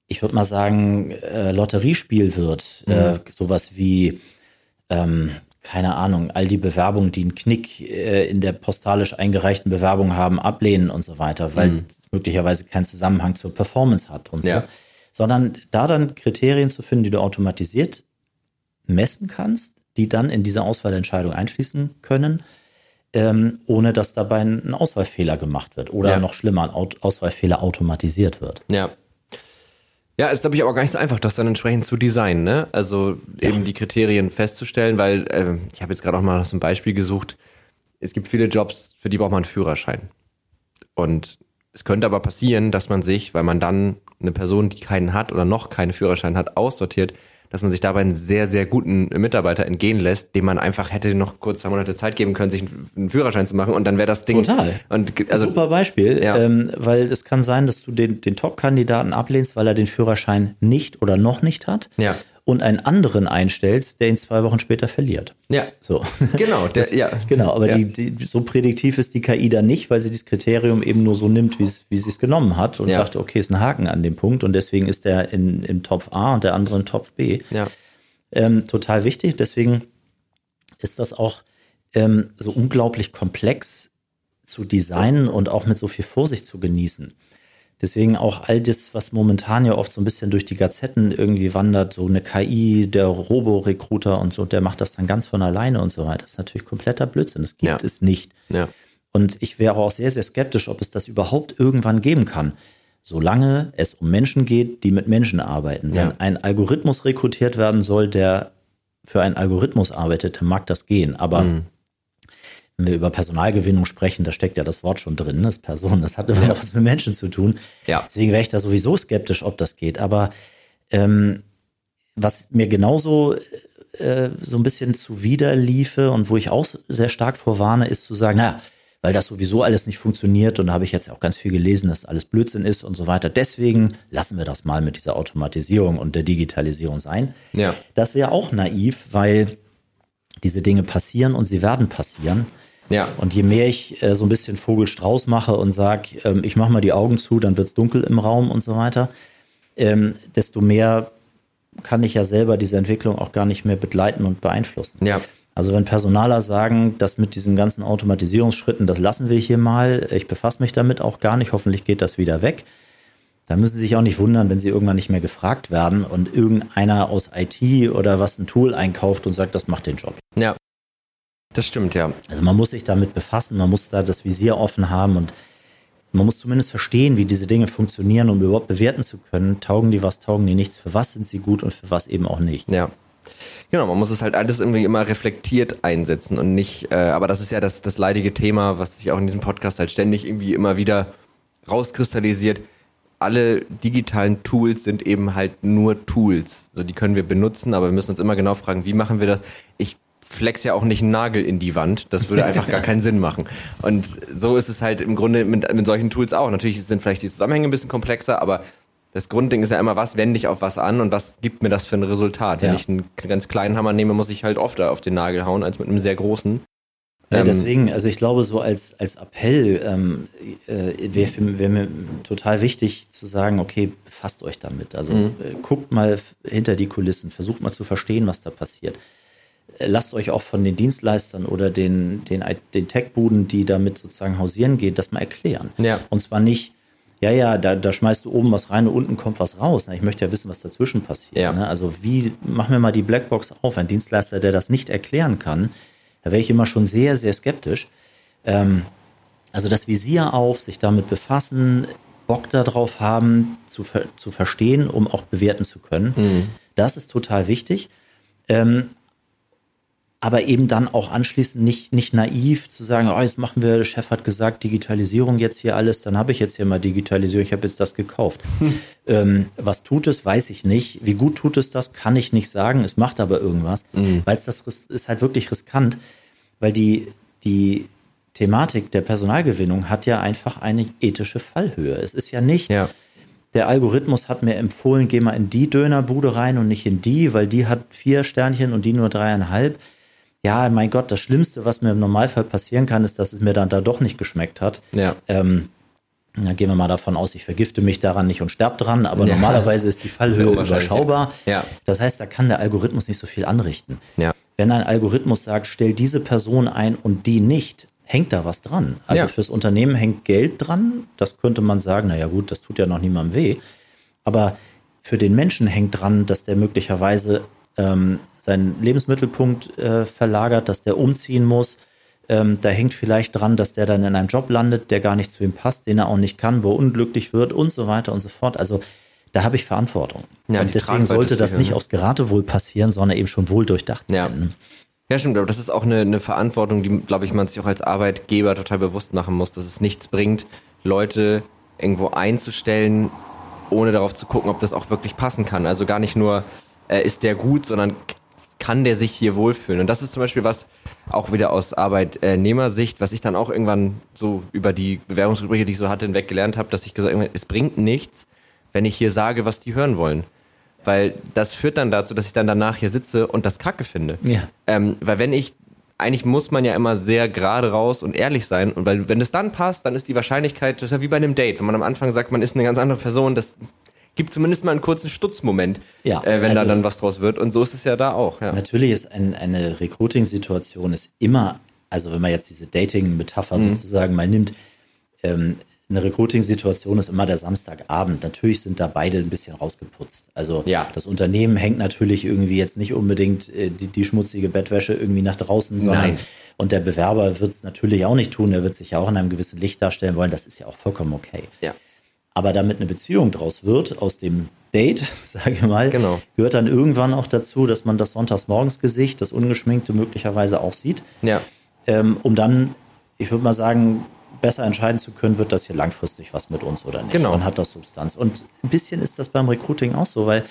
ich würde mal sagen, äh, Lotteriespiel wird. Äh, sowas wie, ähm, keine Ahnung, all die Bewerbungen, die einen Knick äh, in der postalisch eingereichten Bewerbung haben, ablehnen und so weiter, weil es möglicherweise keinen Zusammenhang zur Performance hat und so. Ja. Sondern da dann Kriterien zu finden, die du automatisiert messen kannst, die dann in diese Auswahlentscheidung einfließen können, ähm, ohne dass dabei ein Auswahlfehler gemacht wird oder Ja. noch schlimmer, ein Auswahlfehler automatisiert wird. ja. Ja, ist, glaube ich, aber gar nicht so einfach, das dann entsprechend zu designen, ne? Also eben die Kriterien festzustellen, weil äh, ich habe jetzt gerade auch mal nach so einem Beispiel gesucht. Es gibt viele Jobs, für die braucht man einen Führerschein. Und es könnte aber passieren, dass man sich, weil man dann eine Person, die keinen hat oder noch keinen Führerschein hat, aussortiert, dass man sich dabei einen sehr, sehr guten Mitarbeiter entgehen lässt, dem man einfach hätte noch kurz zwei Monate Zeit geben können, sich einen Führerschein zu machen und dann wäre das Ding. Total. Und also Super Beispiel, Ja. ähm, weil es kann sein, dass du den, den Top-Kandidaten ablehnst, weil er den Führerschein nicht oder noch nicht hat Ja. Und einen anderen einstellst, der ihn zwei Wochen später verliert. ja, So. genau, der, ja, Genau, aber ja. die, die, so prädiktiv ist die KI dann nicht, weil sie das Kriterium eben nur so nimmt, wie sie es genommen hat und Ja. sagt, okay, ist ein Haken an dem Punkt und deswegen ist der in, im Topf A und der andere im Topf B. ja. Ähm, total wichtig, deswegen ist das auch ähm, so unglaublich komplex zu designen und auch mit so viel Vorsicht zu genießen. Deswegen auch all das, was momentan ja oft so ein bisschen durch die Gazetten irgendwie wandert, so eine KI, der Robo-Recruiter und so, der macht das dann ganz von alleine und so weiter. Das ist natürlich kompletter Blödsinn. Das gibt Ja. es nicht. Ja. Und ich wäre auch sehr, sehr skeptisch, ob es das überhaupt irgendwann geben kann. Solange es um Menschen geht, die mit Menschen arbeiten. Ja. Wenn ein Algorithmus rekrutiert werden soll, der für einen Algorithmus arbeitet, dann mag das gehen. Aber Mhm. Wenn wir über Personalgewinnung sprechen, da steckt ja das Wort schon drin, das Person, das hat immer was mit Menschen zu tun. Ja. Deswegen wäre ich da sowieso skeptisch, ob das geht. Aber ähm, was mir genauso äh, so ein bisschen zuwiderliefe und wo ich auch sehr stark vorwarne, ist zu sagen, naja, weil das sowieso alles nicht funktioniert und da habe ich jetzt auch ganz viel gelesen, dass alles Blödsinn ist und so weiter. Deswegen lassen wir das mal mit dieser Automatisierung und der Digitalisierung sein. Ja. Das wäre auch naiv, weil diese Dinge passieren und sie werden passieren. Ja. Und je mehr ich äh, so ein bisschen Vogelstrauß mache und sage, ähm, ich mache mal die Augen zu, dann wird's dunkel im Raum und so weiter, ähm, desto mehr kann ich ja selber diese Entwicklung auch gar nicht mehr begleiten und beeinflussen. Ja. Also wenn Personaler sagen, das mit diesen ganzen Automatisierungsschritten, das lassen wir hier mal, ich befasse mich damit auch gar nicht, hoffentlich geht das wieder weg, dann müssen Sie sich auch nicht wundern, wenn Sie irgendwann nicht mehr gefragt werden und irgendeiner aus IT oder was ein Tool einkauft und sagt, das macht den Job. Ja. Das stimmt, ja. Also man muss sich damit befassen, man muss da das Visier offen haben und man muss zumindest verstehen, wie diese Dinge funktionieren, um überhaupt bewerten zu können, taugen die was, taugen die nichts, für was sind sie gut und für was eben auch nicht. Ja. Genau, man muss es halt alles irgendwie immer reflektiert einsetzen und nicht, äh, aber das ist ja das, das leidige Thema, was sich auch in diesem Podcast halt ständig irgendwie immer wieder rauskristallisiert. Alle digitalen Tools sind eben halt nur Tools. So, die können wir benutzen, aber wir müssen uns immer genau fragen, wie machen wir das? Ich flex ja auch nicht einen Nagel in die Wand. Das würde einfach gar keinen Sinn machen. Und so ist es halt im Grunde mit, mit solchen Tools auch. Natürlich sind vielleicht die Zusammenhänge ein bisschen komplexer, aber das Grundding ist ja immer, was wende ich auf was an und was gibt mir das für ein Resultat? Wenn Ja. ich einen ganz kleinen Hammer nehme, muss ich halt oft auf den Nagel hauen, als mit einem sehr großen. Ja, Ähm, deswegen, also ich glaube, so als, als Appell ähm, äh, wäre wär mir total wichtig zu sagen, okay, befasst euch damit. Also Mhm. äh, guckt mal hinter die Kulissen, versucht mal zu verstehen, was da passiert. Lasst euch auch von den Dienstleistern oder den, den, den Tech-Buden, die damit sozusagen hausieren gehen, das mal erklären. Ja. Und zwar nicht, ja, ja, da, da schmeißt du oben was rein und unten kommt was raus. Ich möchte ja wissen, was dazwischen passiert. Ja. Ne? Also wie, mach mir mal die Blackbox auf. Ein Dienstleister, der das nicht erklären kann, da wäre ich immer schon sehr, sehr skeptisch. Ähm, also das Visier auf, sich damit befassen, Bock darauf haben, zu, ver zu verstehen, um auch bewerten zu können. Das ist total wichtig. Ähm, aber eben dann auch anschließend nicht, nicht naiv zu sagen, oh, jetzt machen wir, der Chef hat gesagt, Digitalisierung jetzt hier alles, dann habe ich jetzt hier mal Digitalisierung, ich habe jetzt das gekauft. Ähm, was tut es, weiß ich nicht. Wie gut tut es das, kann ich nicht sagen. Es macht aber irgendwas, weil es das ist halt wirklich riskant, weil die, die Thematik der Personalgewinnung hat ja einfach eine ethische Fallhöhe. Es ist ja nicht, Ja. der Algorithmus hat mir empfohlen, geh mal in die Dönerbude rein und nicht in die, weil die hat vier Sternchen und die nur dreieinhalb. Ja, mein Gott, das Schlimmste, was mir im Normalfall passieren kann, ist, dass es mir dann da doch nicht geschmeckt hat. Ja. Ähm, dann gehen wir mal davon aus, ich vergifte mich daran nicht und sterb dran, aber [LAUGHS] Ja. normalerweise ist die Fallhöhe überschaubar. ja. Das heißt, da kann der Algorithmus nicht so viel anrichten. Ja. Wenn ein Algorithmus sagt, stell diese Person ein und die nicht, hängt da was dran. Also fürs Unternehmen hängt Geld dran. Das könnte man sagen, naja gut, das tut ja noch niemandem weh. Aber für den Menschen hängt dran, dass der möglicherweise ähm, seinen Lebensmittelpunkt äh, verlagert, dass der umziehen muss. Ähm, da hängt vielleicht dran, dass der dann in einem Job landet, der gar nicht zu ihm passt, den er auch nicht kann, wo er unglücklich wird und so weiter und so fort. Also da habe ich Verantwortung. Ja, und deswegen sollte das nicht ne? aufs Geratewohl passieren, sondern eben schon wohl durchdacht Ja. sein. Ja, stimmt, aber das ist auch eine, eine Verantwortung, die, glaube ich, man sich auch als Arbeitgeber total bewusst machen muss, dass es nichts bringt, Leute irgendwo einzustellen, ohne darauf zu gucken, ob das auch wirklich passen kann. Also gar nicht nur, äh, ist der gut, sondern kann der sich hier wohlfühlen. Und das ist zum Beispiel was, auch wieder aus Arbeitnehmersicht, was ich dann auch irgendwann so über die Bewerbungsrubrike, die ich so hatte, hinweg gelernt habe, dass ich gesagt habe, es bringt nichts, wenn ich hier sage, was die hören wollen. Weil das führt dann dazu, dass ich dann danach hier sitze und das Kacke finde. Ja. Ähm, weil wenn ich, eigentlich muss man ja immer sehr gerade raus und ehrlich sein. Und weil, wenn es dann passt, dann ist die Wahrscheinlichkeit, das ist ja wie bei einem Date. Wenn man am Anfang sagt, man ist eine ganz andere Person, das gibt zumindest mal einen kurzen Stutzmoment, Ja, äh, wenn da also- dann was draus wird. Und so ist es ja da auch. Ja. Natürlich ist ein, eine Recruiting-Situation ist immer, also wenn man jetzt diese Dating-Metapher Mhm. sozusagen mal nimmt, ähm, eine Recruiting-Situation ist immer der Samstagabend. Natürlich sind da beide ein bisschen rausgeputzt. Also Ja. das Unternehmen hängt natürlich irgendwie jetzt nicht unbedingt äh, die, die schmutzige Bettwäsche irgendwie nach draußen, sondern Nein. und der Bewerber wird es natürlich auch nicht tun. Er wird sich ja auch in einem gewissen Licht darstellen wollen. Das ist ja auch vollkommen okay. Ja. Aber damit eine Beziehung draus wird, aus dem Date, [LAUGHS] sage ich mal, Genau. gehört dann irgendwann auch dazu, dass man das Sonntagsmorgensgesicht, das ungeschminkte möglicherweise auch sieht, Ja. ähm, um dann, ich würde mal sagen, besser entscheiden zu können, wird das hier langfristig was mit uns oder nicht. Genau. Dann hat das Substanz. Und ein bisschen ist das beim Recruiting auch so, weil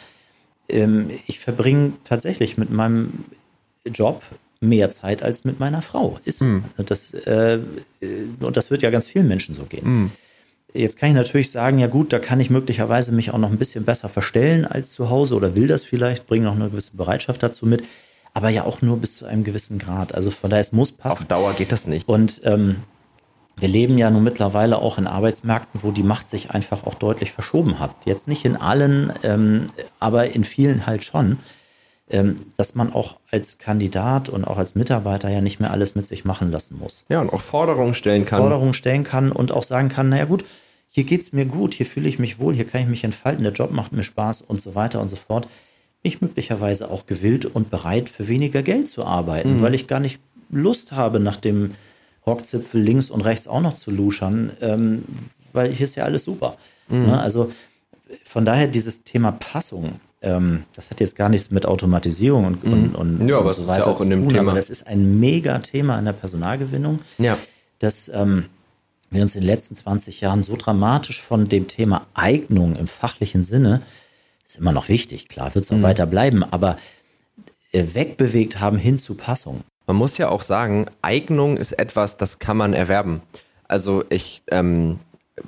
ähm, ich verbringe tatsächlich mit meinem Job mehr Zeit als mit meiner Frau. Ist. Und das, äh, äh, und das wird ja ganz vielen Menschen so gehen. Jetzt kann ich natürlich sagen, ja gut, da kann ich möglicherweise mich auch noch ein bisschen besser verstellen als zu Hause oder will das vielleicht, bringe noch eine gewisse Bereitschaft dazu mit, aber ja auch nur bis zu einem gewissen Grad. Also von daher, es muss passen. Auf Dauer geht das nicht. Und ähm, wir leben ja nun mittlerweile auch in Arbeitsmärkten, wo die Macht sich einfach auch deutlich verschoben hat. Jetzt nicht in allen, ähm, aber in vielen halt schon. Ähm, dass man auch als Kandidat und auch als Mitarbeiter ja nicht mehr alles mit sich machen lassen muss. Ja, und auch Forderungen stellen kann. Forderungen stellen kann und auch sagen kann, naja gut, hier geht's mir gut, hier fühle ich mich wohl, hier kann ich mich entfalten, der Job macht mir Spaß und so weiter und so fort. Bin ich möglicherweise auch gewillt und bereit, für weniger Geld zu arbeiten, weil ich gar nicht Lust habe, nach dem Rockzipfel links und rechts auch noch zu luschern, ähm, weil hier ist ja alles super. Ne? Also von daher dieses Thema Passung ähm, das hat jetzt gar nichts mit Automatisierung und, Mhm. und, und, Ja, und so ist ja weiter auch zu in dem tun, Thema. aber das ist ein mega Thema in der Personalgewinnung, Ja. dass ähm, wir uns in den letzten 20 Jahren so dramatisch von dem Thema Eignung im fachlichen Sinne, ist immer noch wichtig, klar, wird es auch Mhm. weiter bleiben, aber äh, wegbewegt haben hin zu Passung. Man muss ja auch sagen, Eignung ist etwas, das kann man erwerben. Also ich, ähm,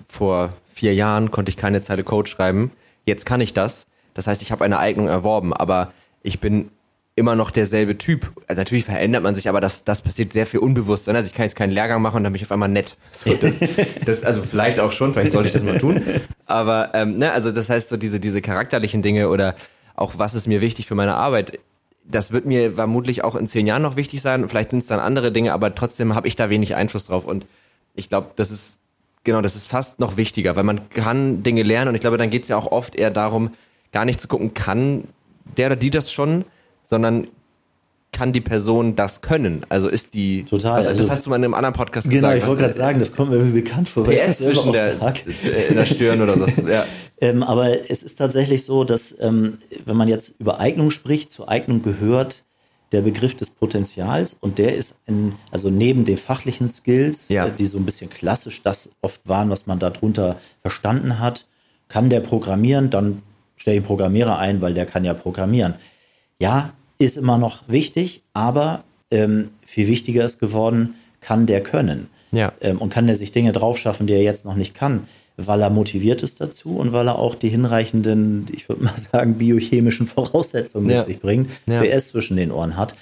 vor vier Jahren konnte ich keine Zeile Code schreiben. Jetzt kann ich das. Das heißt, ich habe eine Eignung erworben, aber ich bin immer noch derselbe Typ. Also natürlich verändert man sich, aber das, das passiert sehr viel unbewusst. Also ich kann jetzt keinen Lehrgang machen und dann bin ich auf einmal nett. So, das, das, also vielleicht auch schon, vielleicht sollte ich das mal tun. Aber ähm, ne, also das heißt so diese, diese charakterlichen Dinge oder auch was ist mir wichtig für meine Arbeit, das wird mir vermutlich auch in zehn Jahren noch wichtig sein. Vielleicht sind es dann andere Dinge, aber trotzdem habe ich da wenig Einfluss drauf. Und ich glaube, das ist genau, das ist fast noch wichtiger, weil man kann Dinge lernen und ich glaube, dann geht es ja auch oft eher darum, gar nicht zu gucken, kann der oder die das schon, sondern kann die Person das können? Also ist die Total, Was, also- das hast du mal in einem anderen Podcast Genau, gesagt. ich wollte gerade sagen, das kommt mir irgendwie bekannt vor, PS zwischen der, in der Stirn oder so. Ja. [LAUGHS] Ähm, aber es ist tatsächlich so, dass ähm, wenn man jetzt über Eignung spricht, zur Eignung gehört der Begriff des Potenzials und der ist in, also neben den fachlichen Skills, Ja. äh, die so ein bisschen klassisch das oft waren, was man darunter verstanden hat, kann der programmieren, dann stelle ich einen Programmierer ein, weil der kann ja programmieren. Ja, ist immer noch wichtig, aber ähm, viel wichtiger ist geworden, kann der können. Ja. Ähm, und kann der sich Dinge drauf schaffen, die er jetzt noch nicht kann, weil er motiviert ist dazu und weil er auch die hinreichenden, ich würde mal [LAUGHS] sagen, biochemischen Voraussetzungen Ja. mit sich bringt, Ja. PS zwischen den Ohren hat.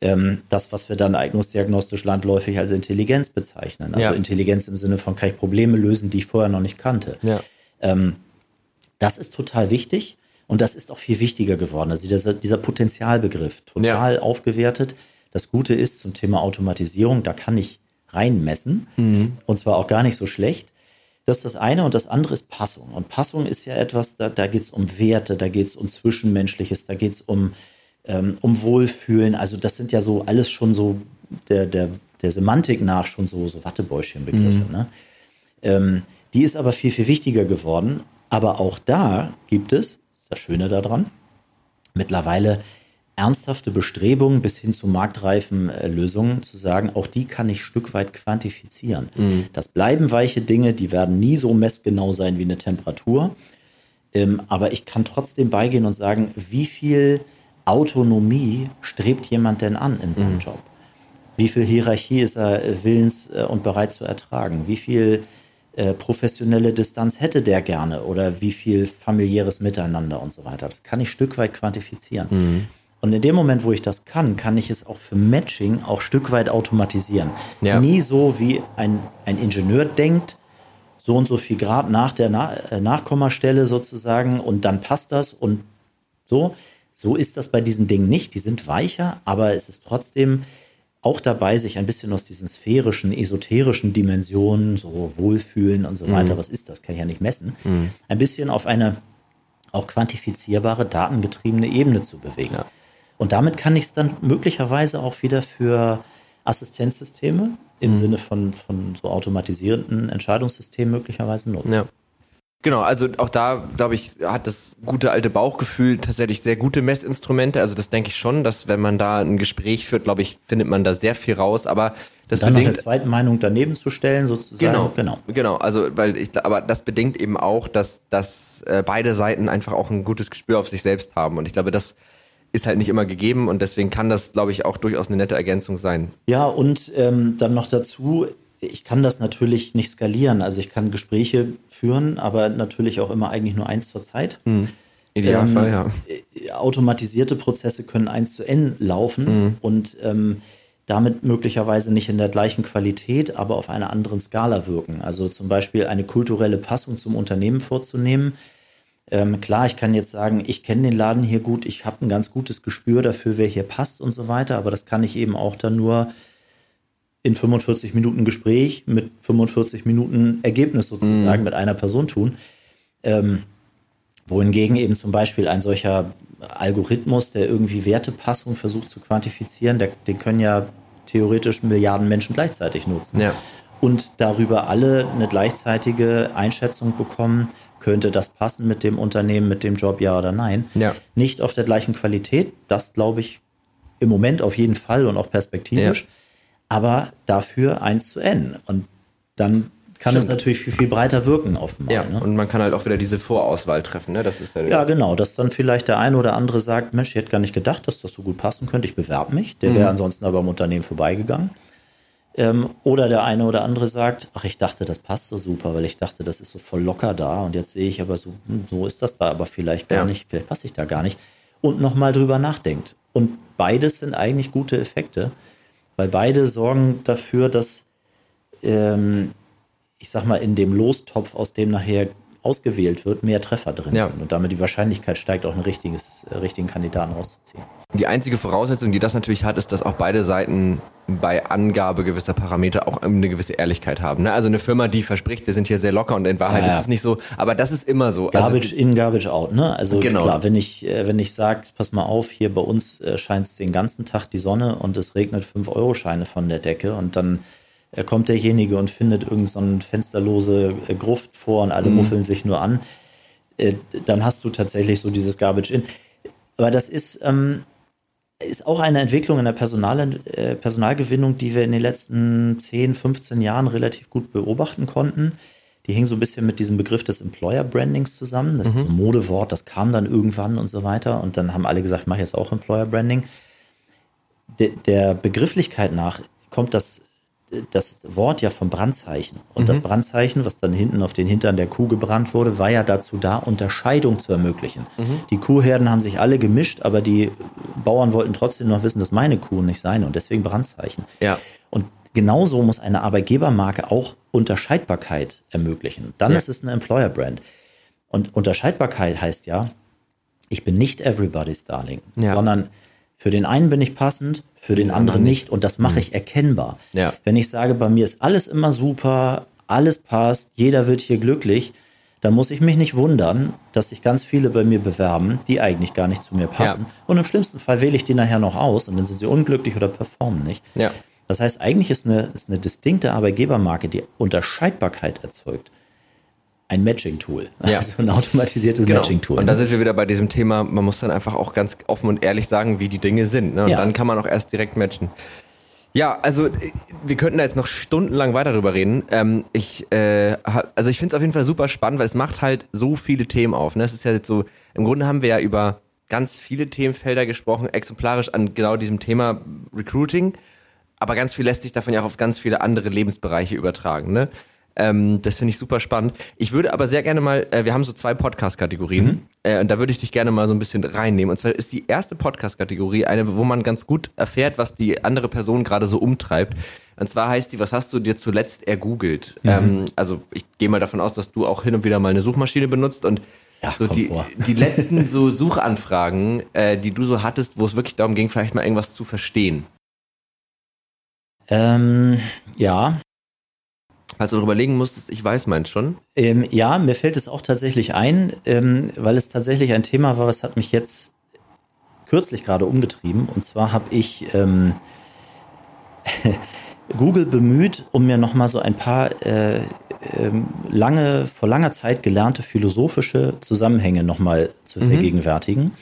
Ähm, das, was wir dann eignungsdiagnostisch landläufig als Intelligenz bezeichnen. Also Ja. Intelligenz im Sinne von kann ich Probleme lösen, die ich vorher noch nicht kannte. Ja. Ähm, das ist total wichtig und das ist auch viel wichtiger geworden. Also dieser, dieser Potenzialbegriff, total aufgewertet. Das Gute ist zum Thema Automatisierung, da kann ich reinmessen und zwar auch gar nicht so schlecht. Das ist das eine und das andere ist Passung. Und Passung ist ja etwas, da, da geht es um Werte, da geht es um Zwischenmenschliches, da geht es um, ähm, um Wohlfühlen. Also das sind ja so alles schon so der, der, der Semantik nach schon so, so Wattebäuschenbegriffe. Ne? Ähm, die ist aber viel, viel wichtiger geworden. Aber auch da gibt es, das ist das Schöne daran, mittlerweile ernsthafte Bestrebungen bis hin zu marktreifen äh, Lösungen zu sagen, auch die kann ich Stück weit quantifizieren. Das bleiben weiche Dinge, die werden nie so messgenau sein wie eine Temperatur. Ähm, aber ich kann trotzdem beigehen und sagen, wie viel Autonomie strebt jemand denn an in seinem Job? Wie viel Hierarchie ist er willens äh, und bereit zu ertragen? Wie viel äh, professionelle Distanz hätte der gerne oder wie viel familiäres Miteinander und so weiter? Das kann ich Stück weit quantifizieren. Und in dem Moment, wo ich das kann, kann ich es auch für Matching auch Stück weit automatisieren. Ja. Nie so, wie ein, ein Ingenieur denkt, so und so viel Grad nach der Na äh, Nachkommastelle sozusagen und dann passt das und so. So ist das bei diesen Dingen nicht. Die sind weicher, aber es ist trotzdem auch dabei, sich ein bisschen aus diesen sphärischen, esoterischen Dimensionen, so Wohlfühlen und so weiter, was ist das, kann ich ja nicht messen, ein bisschen auf eine auch quantifizierbare, datengetriebene Ebene zu bewegen. Ja. Und damit kann ich es dann möglicherweise auch wieder für Assistenzsysteme im Sinne von, von so automatisierten Entscheidungssystemen möglicherweise nutzen. Ja. Genau, also auch da, glaube ich, hat das gute alte Bauchgefühl tatsächlich sehr gute Messinstrumente. Also das denke ich schon, dass wenn man da ein Gespräch führt, glaube ich, findet man da sehr viel raus. Aber das Dann bedingt zweite Meinung daneben zu stellen, sozusagen. Genau, genau. genau. Also, weil ich, aber das bedingt eben auch, dass, dass äh, beide Seiten einfach auch ein gutes Gespür auf sich selbst haben. Und ich glaube, das ist halt nicht immer gegeben und deswegen kann das, glaube ich, auch durchaus eine nette Ergänzung sein. Ja, und ähm, dann noch dazu, ich kann das natürlich nicht skalieren. Also ich kann Gespräche führen, aber natürlich auch immer eigentlich nur eins zur Zeit. Idealfall, Ähm, ja. äh, Automatisierte Prozesse können eins zu N laufen Mhm. und ähm, damit möglicherweise nicht in der gleichen Qualität, aber auf einer anderen Skala wirken. Also zum Beispiel eine kulturelle Passung zum Unternehmen vorzunehmen. Ähm, klar, ich kann jetzt sagen, ich kenne den Laden hier gut, ich habe ein ganz gutes Gespür dafür, wer hier passt und so weiter, aber das kann ich eben auch dann nur in 45 Minuten Gespräch mit 45 Minuten Ergebnis sozusagen mit einer Person tun. Ähm, wohingegen eben zum Beispiel ein solcher Algorithmus, der irgendwie Wertepassung versucht zu quantifizieren, der, den können ja theoretisch Milliarden Menschen gleichzeitig nutzen. Ja. Und darüber alle eine gleichzeitige Einschätzung bekommen, könnte das passen mit dem Unternehmen, mit dem Job, ja oder nein. Ja. Nicht auf der gleichen Qualität, das glaube ich im Moment auf jeden Fall und auch perspektivisch, Ja. Aber dafür eins zu N. Und dann kann Stimmt. es natürlich viel, viel breiter wirken auf einmal. Ja, ne? und man kann halt auch wieder diese Vorauswahl treffen, ne? Das ist ja, Ja, genau, dass dann vielleicht der eine oder andere sagt, Mensch, ich hätte gar nicht gedacht, dass das so gut passen könnte, ich bewerbe mich. Der wäre ansonsten aber am Unternehmen vorbeigegangen. Ähm, oder der eine oder andere sagt, ach, ich dachte, das passt so super, weil ich dachte, das ist so voll locker da und jetzt sehe ich aber so, hm, so ist das da aber vielleicht gar Ja. nicht, vielleicht passe ich da gar nicht. Und nochmal drüber nachdenkt. Und beides sind eigentlich gute Effekte, weil beide sorgen dafür, dass ähm, ich sag mal, in dem Lostopf, aus dem nachher ausgewählt wird, mehr Treffer drin Ja. sind und damit die Wahrscheinlichkeit steigt, auch einen richtiges, äh, richtigen Kandidaten rauszuziehen. Die einzige Voraussetzung, die das natürlich hat, ist, dass auch beide Seiten bei Angabe gewisser Parameter auch eine gewisse Ehrlichkeit haben. Ne? Also eine Firma, die verspricht, wir sind hier sehr locker und in Wahrheit Ja, ja. ist es nicht so. Aber das ist immer so. Garbage also, in, Garbage out, ne? Also Genau. klar, wenn ich, äh, wenn ich sage, pass mal auf, hier bei uns äh, scheint es den ganzen Tag die Sonne und es regnet 5-Euro-Scheine von der Decke und dann kommt derjenige und findet irgendeine so eine fensterlose äh, Gruft vor und alle muffeln sich nur an, äh, dann hast du tatsächlich so dieses Garbage in. Aber das ist, ähm, ist auch eine Entwicklung in der Personal, äh, Personalgewinnung, die wir in den letzten 10, 15 Jahren relativ gut beobachten konnten. Die hing so ein bisschen mit diesem Begriff des Employer Brandings zusammen. Das ist so ein Modewort, das kam dann irgendwann und so weiter. Und dann haben alle gesagt, ich mache jetzt auch Employer Branding. De, der Begrifflichkeit nach kommt das, das Wort ja vom Brandzeichen. Und das Brandzeichen, was dann hinten auf den Hintern der Kuh gebrannt wurde, war ja dazu da, Unterscheidung zu ermöglichen. Die Kuhherden haben sich alle gemischt, aber die Bauern wollten trotzdem noch wissen, dass meine Kuh nicht seine und deswegen Brandzeichen. Ja. Und genauso muss eine Arbeitgebermarke auch Unterscheidbarkeit ermöglichen. Dann Ja. ist es eine Employer Brand. Und Unterscheidbarkeit heißt ja, ich bin nicht everybody's darling, Ja. sondern für den einen bin ich passend, für den anderen nicht. Und das mache ich erkennbar. Ja. Wenn ich sage, bei mir ist alles immer super, alles passt, jeder wird hier glücklich, dann muss ich mich nicht wundern, dass sich ganz viele bei mir bewerben, die eigentlich gar nicht zu mir passen. Ja. Und im schlimmsten Fall wähle ich die nachher noch aus und dann sind sie unglücklich oder performen nicht. Ja. Das heißt, eigentlich ist eine, ist eine distinkte Arbeitgebermarke, die Unterscheidbarkeit erzeugt, ein Matching-Tool. Ja. [LAUGHS] Also ein automatisiertes Genau. Matching-Tool. Und da sind wir wieder bei diesem Thema, man muss dann einfach auch ganz offen und ehrlich sagen, wie die Dinge sind. Ne? Und Ja. dann kann man auch erst direkt matchen. Ja, also wir könnten da jetzt noch stundenlang weiter drüber reden. Ähm, ich, äh, also ich finde es auf jeden Fall super spannend, weil es macht halt so viele Themen auf. Ne? Es ist ja jetzt so, im Grunde haben wir ja über ganz viele Themenfelder gesprochen, exemplarisch an genau diesem Thema Recruiting. Aber ganz viel lässt sich davon ja auch auf ganz viele andere Lebensbereiche übertragen. Ne? Ähm, das finde ich super spannend. Ich würde aber sehr gerne mal, äh, wir haben so zwei Podcast-Kategorien äh, und da würde ich dich gerne mal so ein bisschen reinnehmen. Und zwar ist die erste Podcast-Kategorie eine, wo man ganz gut erfährt, was die andere Person gerade so umtreibt. Und zwar heißt die, was hast du dir zuletzt ergoogelt? Ähm, also ich gehe mal davon aus, dass du auch hin und wieder mal eine Suchmaschine benutzt und Ja, so die, die letzten so [LAUGHS] Suchanfragen, äh, die du so hattest, wo es wirklich darum ging, vielleicht mal irgendwas zu verstehen. ähm, ja, Als du darüber überlegen musstest, ich weiß meins schon. Ähm, ja, mir fällt es auch tatsächlich ein, ähm, weil es tatsächlich ein Thema war, was hat mich jetzt kürzlich gerade umgetrieben. Und zwar habe ich ähm, [LAUGHS] Google bemüht, um mir nochmal so ein paar äh, ähm, lange, vor langer Zeit gelernte philosophische Zusammenhänge nochmal zu vergegenwärtigen.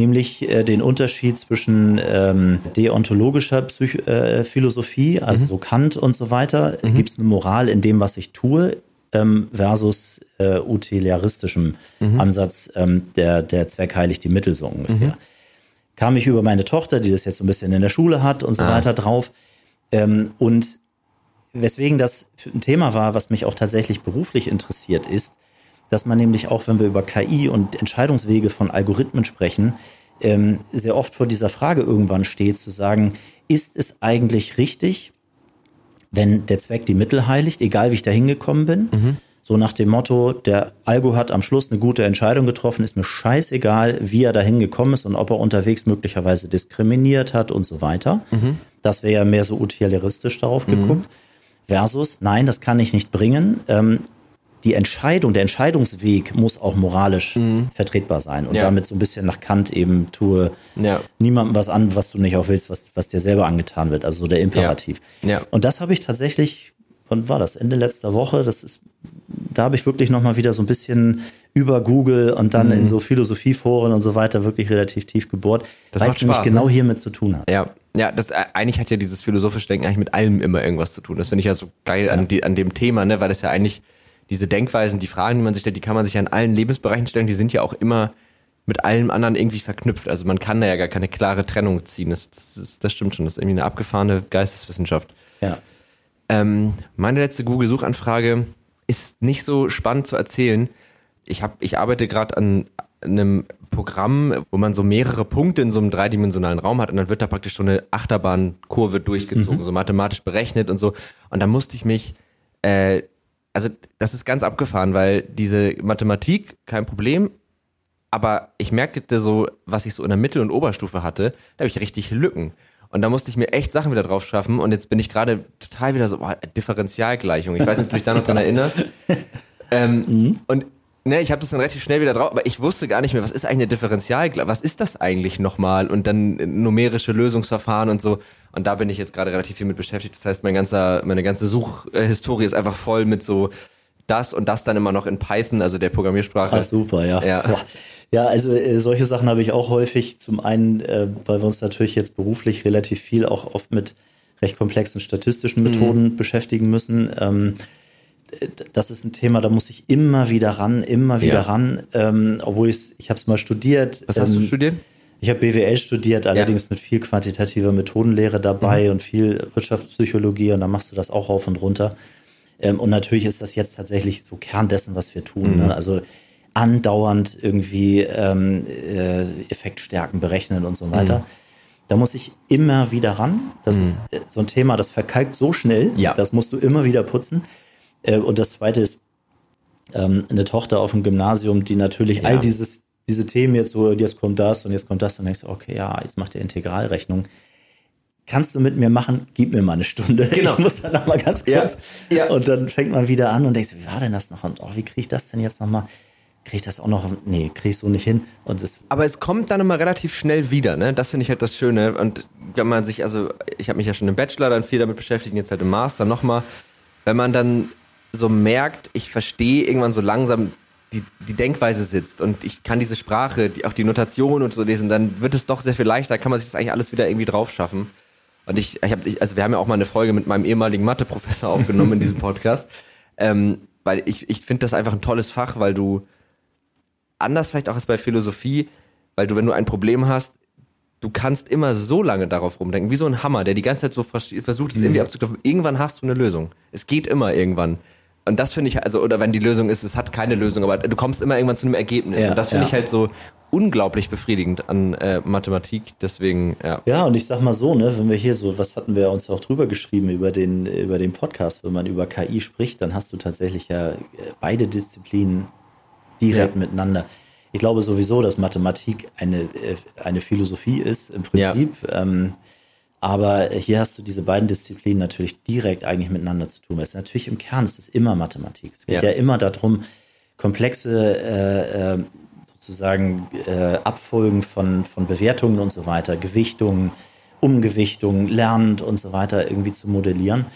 Nämlich äh, den Unterschied zwischen ähm, deontologischer Psych äh, Philosophie, also so Kant und so weiter, gibt es eine Moral in dem, was ich tue, ähm, versus äh, utilitaristischem Ansatz, ähm, der, der Zweck heiligt die Mittel so ungefähr. Kam ich über meine Tochter, die das jetzt so ein bisschen in der Schule hat und so Ah. weiter drauf. Ähm, und weswegen das ein Thema war, was mich auch tatsächlich beruflich interessiert, ist, dass man nämlich auch, wenn wir über KI und Entscheidungswege von Algorithmen sprechen, ähm, sehr oft vor dieser Frage irgendwann steht, zu sagen, ist es eigentlich richtig, wenn der Zweck die Mittel heiligt, egal wie ich da hingekommen bin? So nach dem Motto, der Algo hat am Schluss eine gute Entscheidung getroffen, ist mir scheißegal, wie er da hingekommen ist und ob er unterwegs möglicherweise diskriminiert hat und so weiter. Das wäre ja mehr so utilitaristisch darauf geguckt. Versus, nein, das kann ich nicht bringen. Ähm, die Entscheidung, der Entscheidungsweg muss auch moralisch vertretbar sein. Und Ja. damit so ein bisschen nach Kant eben tue Ja. niemandem was an, was du nicht auch willst, was, was dir selber angetan wird. Also so der Imperativ. Ja. Und das habe ich tatsächlich, wann war das? Ende letzter Woche, das ist da habe ich wirklich nochmal wieder so ein bisschen über Google und dann mhm. in so Philosophieforen und so weiter wirklich relativ tief gebohrt, weil es nämlich genau ne? hiermit zu tun hat. Ja, ja, das äh, eigentlich hat ja dieses philosophische Denken eigentlich mit allem immer irgendwas zu tun. Das finde ich ja so geil ja. an, die, an dem Thema, ne, weil das ja eigentlich diese Denkweisen, die Fragen, die man sich stellt, die kann man sich ja in allen Lebensbereichen stellen, die sind ja auch immer mit allem anderen irgendwie verknüpft. Also man kann da ja gar keine klare Trennung ziehen. Das, das, das stimmt schon. Das ist irgendwie eine abgefahrene Geisteswissenschaft. Ja. Ähm, meine letzte Google-Suchanfrage ist nicht so spannend zu erzählen. Ich, hab, ich arbeite gerade an einem Programm, wo man so mehrere Punkte in so einem dreidimensionalen Raum hat und dann wird da praktisch so eine Achterbahnkurve durchgezogen, mhm. so mathematisch berechnet und so. Und da musste ich mich, äh, also das ist ganz abgefahren, weil diese Mathematik, kein Problem, aber ich merkte so, was ich so in der Mittel- und Oberstufe hatte, da habe ich richtig Lücken. Und da musste ich mir echt Sachen wieder drauf schaffen. Und jetzt bin ich gerade total wieder so, boah, Differentialgleichung. Ich weiß nicht, ob du dich da noch dran erinnerst. [LAUGHS] Ähm, mhm. Und ne, ich habe das dann relativ schnell wieder drauf, aber ich wusste gar nicht mehr, was ist eigentlich eine Differentialgleichung? Was ist das eigentlich nochmal? Und dann numerische Lösungsverfahren und so. Und da bin ich jetzt gerade relativ viel mit beschäftigt. Das heißt, mein ganzer, meine ganze Suchhistorie ist einfach voll mit so das und das dann immer noch in Python, also der Programmiersprache. Ah, super, ja. Ja, ja also äh, solche Sachen habe ich auch häufig. Zum einen, äh, weil wir uns natürlich jetzt beruflich relativ viel auch oft mit recht komplexen statistischen Methoden mhm. beschäftigen müssen. Ähm, das ist ein Thema, da muss ich immer wieder ran, immer wieder ja. ran, ähm, obwohl ich ich habe es mal studiert. Was hast ähm, du studiert? Ich habe BWL studiert, allerdings ja. mit viel quantitativer Methodenlehre dabei mhm. und viel Wirtschaftspsychologie und da machst du das auch rauf und runter. Ähm, und natürlich ist das jetzt tatsächlich so Kern dessen, was wir tun. Mhm. Ne? Also andauernd irgendwie ähm, äh, Effektstärken berechnen und so weiter. Mhm. Da muss ich immer wieder ran. Das mhm. ist äh, so ein Thema, das verkalkt so schnell. Ja. Das musst du immer wieder putzen. Äh, und das zweite ist ähm, eine Tochter auf dem Gymnasium, die natürlich ja. all dieses, diese Themen jetzt so, jetzt kommt das und jetzt kommt das und denkst, okay, ja, jetzt macht der Integralrechnung kannst du mit mir machen, gib mir mal eine Stunde. [LAUGHS] Genau. Ich muss dann noch mal ganz kurz. Ja, ja. Und dann fängt man wieder an und denkst, wie war denn das noch? Und oh, wie kriege ich das denn jetzt noch mal? Kriege ich das auch noch? Nee, kriege ich so nicht hin. Und das Aber es kommt dann immer relativ schnell wieder, ne? Das finde ich halt das Schöne. Und wenn man sich, also ich habe mich ja schon im Bachelor dann viel damit beschäftigt, jetzt halt im Master nochmal. Wenn man dann so merkt, ich verstehe irgendwann so langsam die, die Denkweise sitzt und ich kann diese Sprache, die, auch die Notation und so lesen, dann wird es doch sehr viel leichter, kann man sich das eigentlich alles wieder irgendwie drauf schaffen. Und ich, ich habe, also wir haben ja auch mal eine Folge mit meinem ehemaligen Mathe-Professor [LAUGHS] aufgenommen in diesem Podcast, ähm, weil ich, ich finde das einfach ein tolles Fach, weil du anders vielleicht auch als bei Philosophie, weil du, wenn du ein Problem hast, du kannst immer so lange darauf rumdenken, wie so ein Hammer, der die ganze Zeit so versucht, es mhm. irgendwie abzuklopfen. Irgendwann hast du eine Lösung. Es geht immer irgendwann. Und das finde ich, also, oder wenn die Lösung ist, es hat keine Lösung, aber du kommst immer irgendwann zu einem Ergebnis. Ja, und das finde ja. ich halt so unglaublich befriedigend an äh, Mathematik. Deswegen, ja. Ja, und ich sag mal so, ne, wenn wir hier so, was hatten wir uns auch drüber geschrieben über den, über den Podcast, wenn man über KI spricht, dann hast du tatsächlich ja äh, beide Disziplinen direkt ja. miteinander. Ich glaube sowieso, dass Mathematik eine, äh, eine Philosophie ist, im Prinzip. Ähm, aber hier hast du diese beiden Disziplinen natürlich direkt eigentlich miteinander zu tun. Weil es natürlich im Kern ist es immer Mathematik. Es geht ja, ja immer darum, komplexe äh, äh, sozusagen äh, Abfolgen von, von Bewertungen und so weiter, Gewichtungen, Umgewichtungen, Lernend und so weiter irgendwie zu modellieren.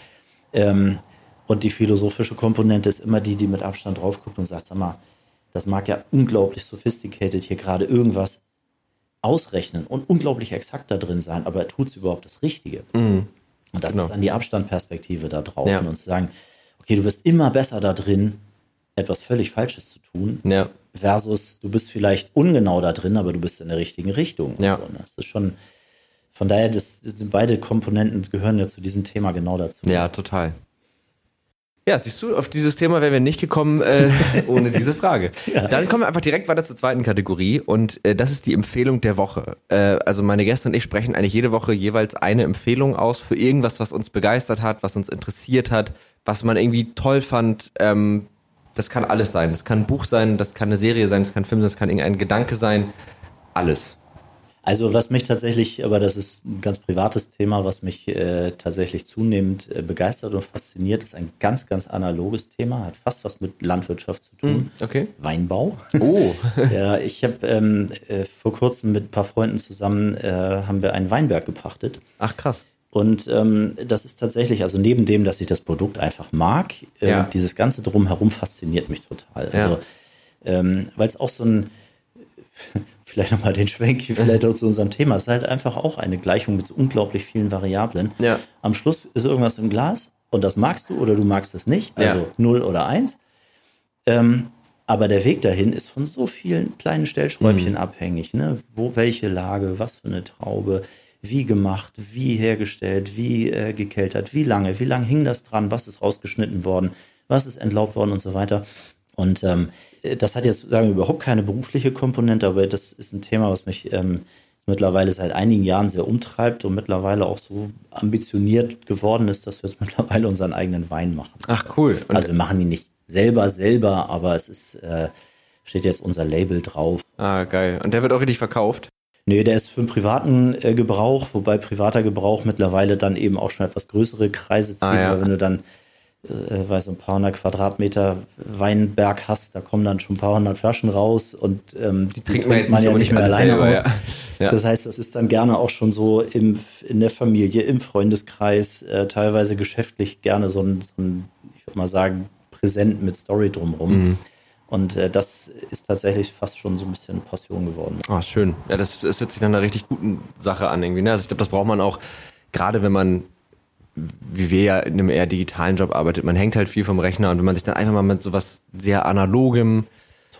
Ähm, und die philosophische Komponente ist immer die, die mit Abstand drauf guckt und sagt, sag mal, das mag ja unglaublich sophisticated hier gerade irgendwas ausrechnen und unglaublich exakt da drin sein, aber tut es überhaupt das Richtige? Mhm. Und das genau. ist dann die Abstandperspektive da drauf ja. und zu sagen, okay, du wirst immer besser da drin, etwas völlig Falsches zu tun, ja. versus du bist vielleicht ungenau da drin, aber du bist in der richtigen Richtung. Ja. So, ne? Das ist schon, von daher, das, das sind beide Komponenten gehören ja zu diesem Thema genau dazu. Ja, total. Ja, siehst du, auf dieses Thema wären wir nicht gekommen äh, [LAUGHS] ohne diese Frage. ja. Dann kommen wir einfach direkt weiter zur zweiten Kategorie und äh, das ist die Empfehlung der Woche. Äh, also meine Gäste und ich sprechen eigentlich jede Woche jeweils eine Empfehlung aus für irgendwas, was uns begeistert hat, was uns interessiert hat, was man irgendwie toll fand. Ähm, das kann alles sein. Das kann ein Buch sein, das kann eine Serie sein, das kann ein Film sein, das kann irgendein Gedanke sein. Alles. Also was mich tatsächlich, aber das ist ein ganz privates Thema, was mich äh, tatsächlich zunehmend äh, begeistert und fasziniert, ist ein ganz, ganz analoges Thema, hat fast was mit Landwirtschaft zu tun. Mm, okay. Weinbau. Oh. [LAUGHS] ja, ich habe ähm, äh, vor kurzem mit ein paar Freunden zusammen, äh, haben wir einen Weinberg gepachtet. Ach krass. Und ähm, das ist tatsächlich, also neben dem, dass ich das Produkt einfach mag, äh, Ja. dieses ganze Drumherum fasziniert mich total. Also, ähm, weil es auch so ein, vielleicht nochmal den Schwenk, vielleicht auch zu unserem Thema, es ist halt einfach auch eine Gleichung mit so unglaublich vielen Variablen. Ja. Am Schluss ist irgendwas im Glas und das magst du oder du magst es nicht, also Ja. 0 oder 1. Ähm, aber der Weg dahin ist von so vielen kleinen Stellschräubchen abhängig. Ne? Wo, welche Lage, was für eine Traube, wie gemacht, wie hergestellt, wie äh, gekeltert, wie lange, wie lange hing das dran, was ist rausgeschnitten worden, was ist entlaubt worden und so weiter. Und ähm, das hat jetzt, sagen wir, überhaupt keine berufliche Komponente, aber das ist ein Thema, was mich ähm, mittlerweile seit einigen Jahren sehr umtreibt und mittlerweile auch so ambitioniert geworden ist, dass wir jetzt [LAUGHS] mittlerweile unseren eigenen Wein machen. Ach cool. Und, Also wir machen ihn nicht selber, selber, aber es ist, äh, steht jetzt unser Label drauf. ah, geil. Und der wird auch richtig verkauft. Nee, der ist für einen privaten äh, Gebrauch, wobei privater Gebrauch mittlerweile dann eben auch schon etwas größere Kreise zieht, Ah, ja. weil wenn du dann äh, weiß ein paar hundert Quadratmeter Weinberg hast, da kommen dann schon ein paar hundert Flaschen raus und ähm, die, trinkt man jetzt nicht ja nicht mehr alle alleine selber, aus. ja. Ja. Das heißt, das ist dann gerne auch schon so im, in der Familie, im Freundeskreis, äh, teilweise geschäftlich gerne so ein, so ein ich würde mal sagen, präsent mit Story drumrum. Mhm. Und äh, das ist tatsächlich fast schon so ein bisschen Passion geworden. Ah, schön. Ja, das, das hört sich nach einer richtig guten Sache an irgendwie. Ne? Also ich glaube, das braucht man auch, gerade wenn man, wie wir ja in einem eher digitalen Job arbeitet, man hängt halt viel vom Rechner und wenn man sich dann einfach mal mit sowas sehr analogem,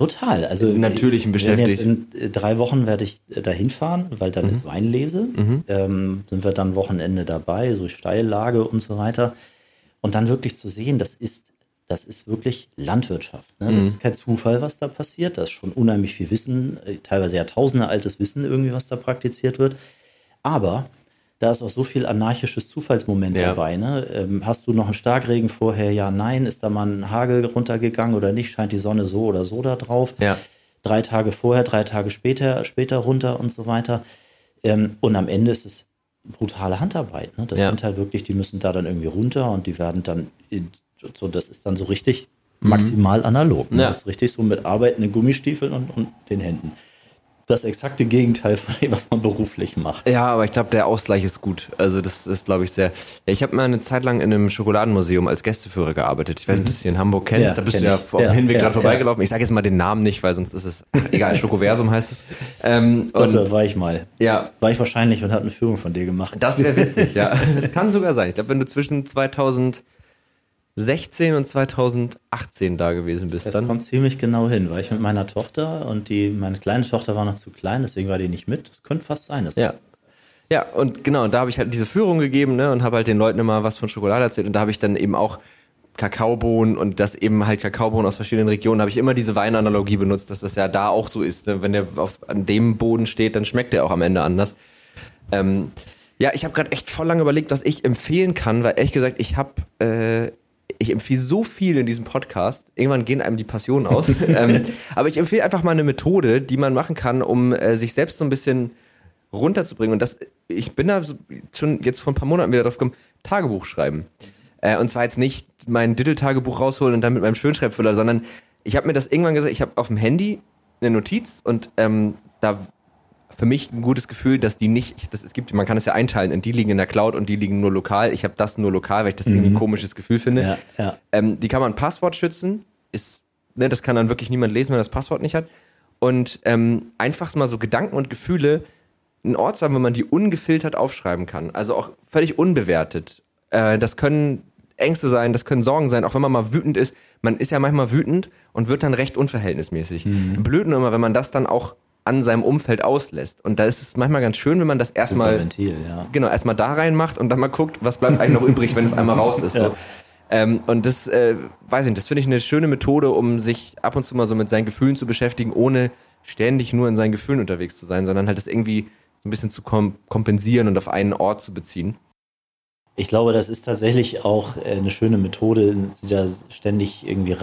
Total. Also Natürlichen wir werden beschäftigt. In äh, drei Wochen werde ich äh, dahin fahren, weil dann ist Weinlese. Ähm, sind wir dann Wochenende dabei, so Steillage und so weiter. Und dann wirklich zu sehen, das ist, das ist wirklich Landwirtschaft. Ne? Das ist kein Zufall, was da passiert. Da ist schon unheimlich viel Wissen, äh, teilweise Jahrtausende altes Wissen irgendwie, was da praktiziert wird. Aber da ist auch so viel anarchisches Zufallsmoment Ja. dabei. Ne? Ähm, hast du noch einen Starkregen vorher? Ja, nein. Ist da mal ein Hagel runtergegangen oder nicht? Scheint die Sonne so oder so da drauf? Ja. Drei Tage vorher, drei Tage später, später runter und so weiter. Ähm, und am Ende ist es brutale Handarbeit. Ne? Das Ja. sind halt wirklich, die müssen da dann irgendwie runter und die werden dann, in, so, das ist dann so richtig Mhm. maximal analog. Ne? Ja. Das ist richtig so mit arbeitenden Gummistiefeln und, und den Händen. Das exakte Gegenteil von dem, was man beruflich macht. Ja, aber ich glaube, der Ausgleich ist gut. Also das ist, glaube ich, sehr. Ja, ich habe mal eine Zeit lang in einem Schokoladenmuseum als Gästeführer gearbeitet. Ich weiß nicht, ob du das hier in Hamburg kennst. Ja, da bist kenn du ja auf dem Hinweg dran vorbeigelaufen. Ich sage jetzt mal den Namen nicht, weil sonst ist es egal. Schokoversum heißt es. Ähm, Und da war ich mal. ja, War ich wahrscheinlich und habe eine Führung von dir gemacht. das wäre witzig, ja. [LAUGHS] Das kann sogar sein. Ich glaube, wenn du zwischen 2016 und 2018 da gewesen bist, Das dann. kommt ziemlich genau hin, weil ich mit meiner Tochter und die, meine kleine Tochter war noch zu klein, deswegen war die nicht mit. Das könnte fast sein. Das Ja. Ja, und genau, und da habe ich halt diese Führung gegeben, ne, und habe halt den Leuten immer was von Schokolade erzählt und da habe ich dann eben auch Kakaobohnen und das eben halt Kakaobohnen aus verschiedenen Regionen, habe ich immer diese Weinanalogie benutzt, dass das ja da auch so ist. Ne? Wenn der auf, an dem Boden steht, dann schmeckt der auch am Ende anders. Ähm, ja, ich habe gerade echt voll lange überlegt, was ich empfehlen kann, weil ehrlich gesagt, ich habe, äh, ich empfehle so viel in diesem Podcast. Irgendwann gehen einem die Passionen aus. [LAUGHS] ähm, aber ich empfehle einfach mal eine Methode, die man machen kann, um äh, sich selbst so ein bisschen runterzubringen. Und das, ich bin da so schon jetzt vor ein paar Monaten wieder drauf gekommen, Tagebuch schreiben. Äh, und zwar jetzt nicht mein Diddle-Tagebuch rausholen und dann mit meinem Schönschreibfüller, sondern ich habe mir das irgendwann gesagt, ich habe auf dem Handy eine Notiz und ähm, da für mich ein gutes Gefühl, dass die nicht, das, es gibt, man kann es ja einteilen, und die liegen in der Cloud und die liegen nur lokal. Ich habe das nur lokal, weil ich das irgendwie ein komisches Gefühl finde. Ja, ja. Ähm, die kann man Passwort schützen, ist, ne, das kann dann wirklich niemand lesen, wenn das Passwort nicht hat. Und ähm, einfach mal so Gedanken und Gefühle einen Ort zu haben, wo man die ungefiltert aufschreiben kann. Also auch völlig unbewertet. Äh, das können Ängste sein, das können Sorgen sein, auch wenn man mal wütend ist. Man ist ja manchmal wütend und wird dann recht unverhältnismäßig. Blöd nur immer, wenn man das dann auch an seinem Umfeld auslässt. Und da ist es manchmal ganz schön, wenn man das erstmal Ventil, ja. genau, erstmal da reinmacht und dann mal guckt, was bleibt eigentlich noch übrig, wenn es einmal raus ist. So. Ähm, und das, äh, weiß ich nicht, das finde ich eine schöne Methode, um sich ab und zu mal so mit seinen Gefühlen zu beschäftigen, ohne ständig nur in seinen Gefühlen unterwegs zu sein, sondern halt das irgendwie so ein bisschen zu kom kompensieren und auf einen Ort zu beziehen. Ich glaube, das ist tatsächlich auch äh, eine schöne Methode in dieser ständig irgendwie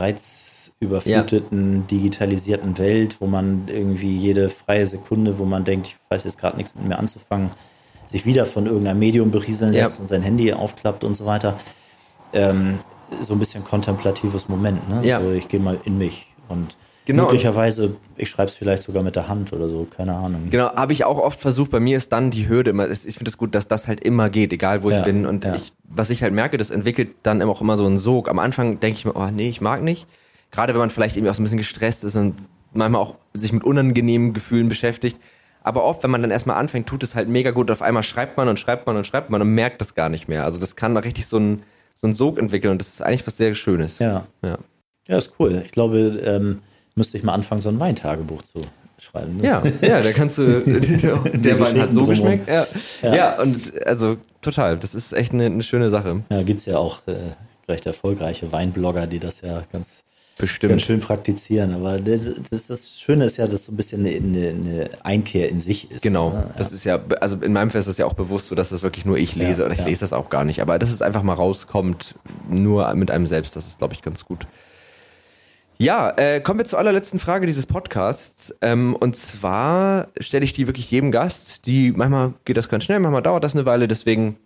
reizüberfluteten, digitalisierten Welt, wo man irgendwie jede freie Sekunde, wo man denkt, ich weiß jetzt gerade nichts mit mir anzufangen, sich wieder von irgendeinem Medium berieseln Ja. lässt und sein Handy aufklappt und so weiter. Ähm, so ein bisschen kontemplatives Moment. Ne? Ja. So, ich gehe mal in mich. Und Genau. Möglicherweise, ich schreibe es vielleicht sogar mit der Hand oder so, keine Ahnung. Genau, habe ich auch oft versucht. Bei mir ist dann die Hürde immer, ich finde es gut, dass das halt immer geht, egal wo Ja, ich bin. Und ja. ich, was ich halt merke, das entwickelt dann auch immer so einen Sog. Am Anfang denke ich mir, oh nee, ich mag nicht. Gerade wenn man vielleicht irgendwie auch so ein bisschen gestresst ist und manchmal auch sich mit unangenehmen Gefühlen beschäftigt. Aber oft, wenn man dann erstmal anfängt, tut es halt mega gut. Auf einmal schreibt man und schreibt man und schreibt man und merkt das gar nicht mehr. Also das kann da richtig so ein so einen Sog entwickeln und das ist eigentlich was sehr Schönes. Ja. Ja. Ja, ist cool. Ich glaube, ähm, müsste ich mal anfangen, so ein Weintagebuch zu schreiben. Ja, ja, da kannst du, [LAUGHS] der Wein hat so geschmeckt. Ja. Ja. Ja. und also total, das ist echt eine, eine schöne Sache. Ja, gibt es ja auch äh, recht erfolgreiche Weinblogger, die das ja ganz, Bestimmt. ganz schön praktizieren. Aber das, das, das Schöne ist ja, dass so ein bisschen eine, eine, Einkehr in sich ist. Genau, ne? das ist ja, also in meinem Fall ist das ja auch bewusst so, dass das wirklich nur ich lese Ja, oder ich ja. lese das auch gar nicht, aber dass es einfach mal rauskommt, nur mit einem selbst, das ist, glaube ich, ganz gut. Ja, äh, kommen wir zur allerletzten Frage dieses Podcasts. Ähm, und zwar stelle ich die wirklich jedem Gast. Die manchmal geht das ganz schnell, manchmal dauert das eine Weile. Deswegen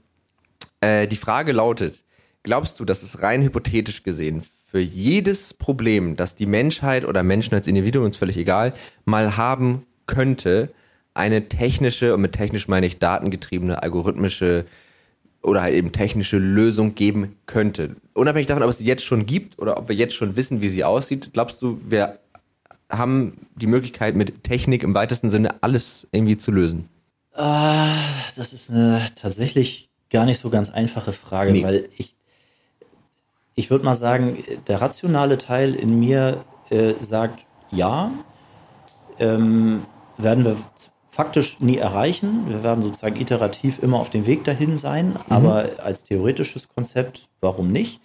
äh, die Frage lautet: Glaubst du, dass es rein hypothetisch gesehen für jedes Problem, das die Menschheit oder Menschen als Individuum, ist völlig egal, mal haben könnte, eine technische, und mit technisch meine ich datengetriebene, algorithmische oder halt eben technische Lösung geben könnte? Unabhängig davon, ob es sie jetzt schon gibt oder ob wir jetzt schon wissen, wie sie aussieht, glaubst du, wir haben die Möglichkeit, mit Technik im weitesten Sinne alles irgendwie zu lösen? Ah, das ist eine tatsächlich gar nicht so ganz einfache Frage, Nee. weil ich, ich würde mal sagen, der rationale Teil in mir äh, sagt, ja, ähm, werden wir faktisch nie erreichen. Wir werden sozusagen iterativ immer auf dem Weg dahin sein, aber als theoretisches Konzept, warum nicht?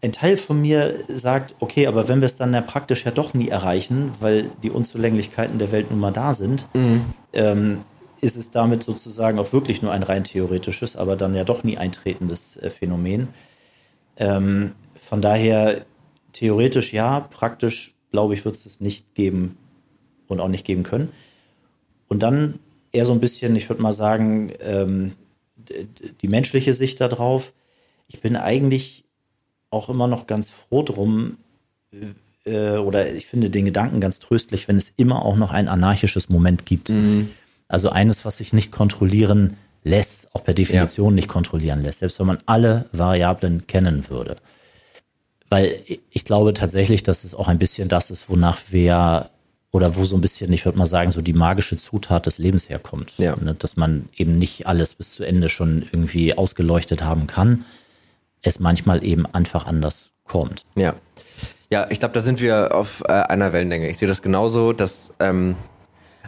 Ein Teil von mir sagt, okay, aber wenn wir es dann ja praktisch ja doch nie erreichen, weil die Unzulänglichkeiten der Welt nun mal da sind, ähm, ist es damit sozusagen auch wirklich nur ein rein theoretisches, aber dann ja doch nie eintretendes äh, Phänomen. Ähm, von daher theoretisch ja, praktisch glaube ich, wird es es nicht geben und auch nicht geben können. Und dann eher so ein bisschen, ich würde mal sagen, ähm, die menschliche Sicht darauf. Ich bin eigentlich auch immer noch ganz froh drum, äh, oder ich finde den Gedanken ganz tröstlich, wenn es immer auch noch ein anarchisches Moment gibt. Also eines, was sich nicht kontrollieren lässt, auch per Definition nicht kontrollieren lässt, selbst wenn man alle Variablen kennen würde. Weil ich glaube tatsächlich, dass es auch ein bisschen das ist, wonach wir oder wo so ein bisschen, ich würde mal sagen, so die magische Zutat des Lebens herkommt. Ja. Ne? Dass man eben nicht alles bis zu Ende schon irgendwie ausgeleuchtet haben kann. Es manchmal eben einfach anders kommt. Ja. Ja, ich glaube, da sind wir auf äh, einer Wellenlänge. Ich sehe das genauso, dass, ähm,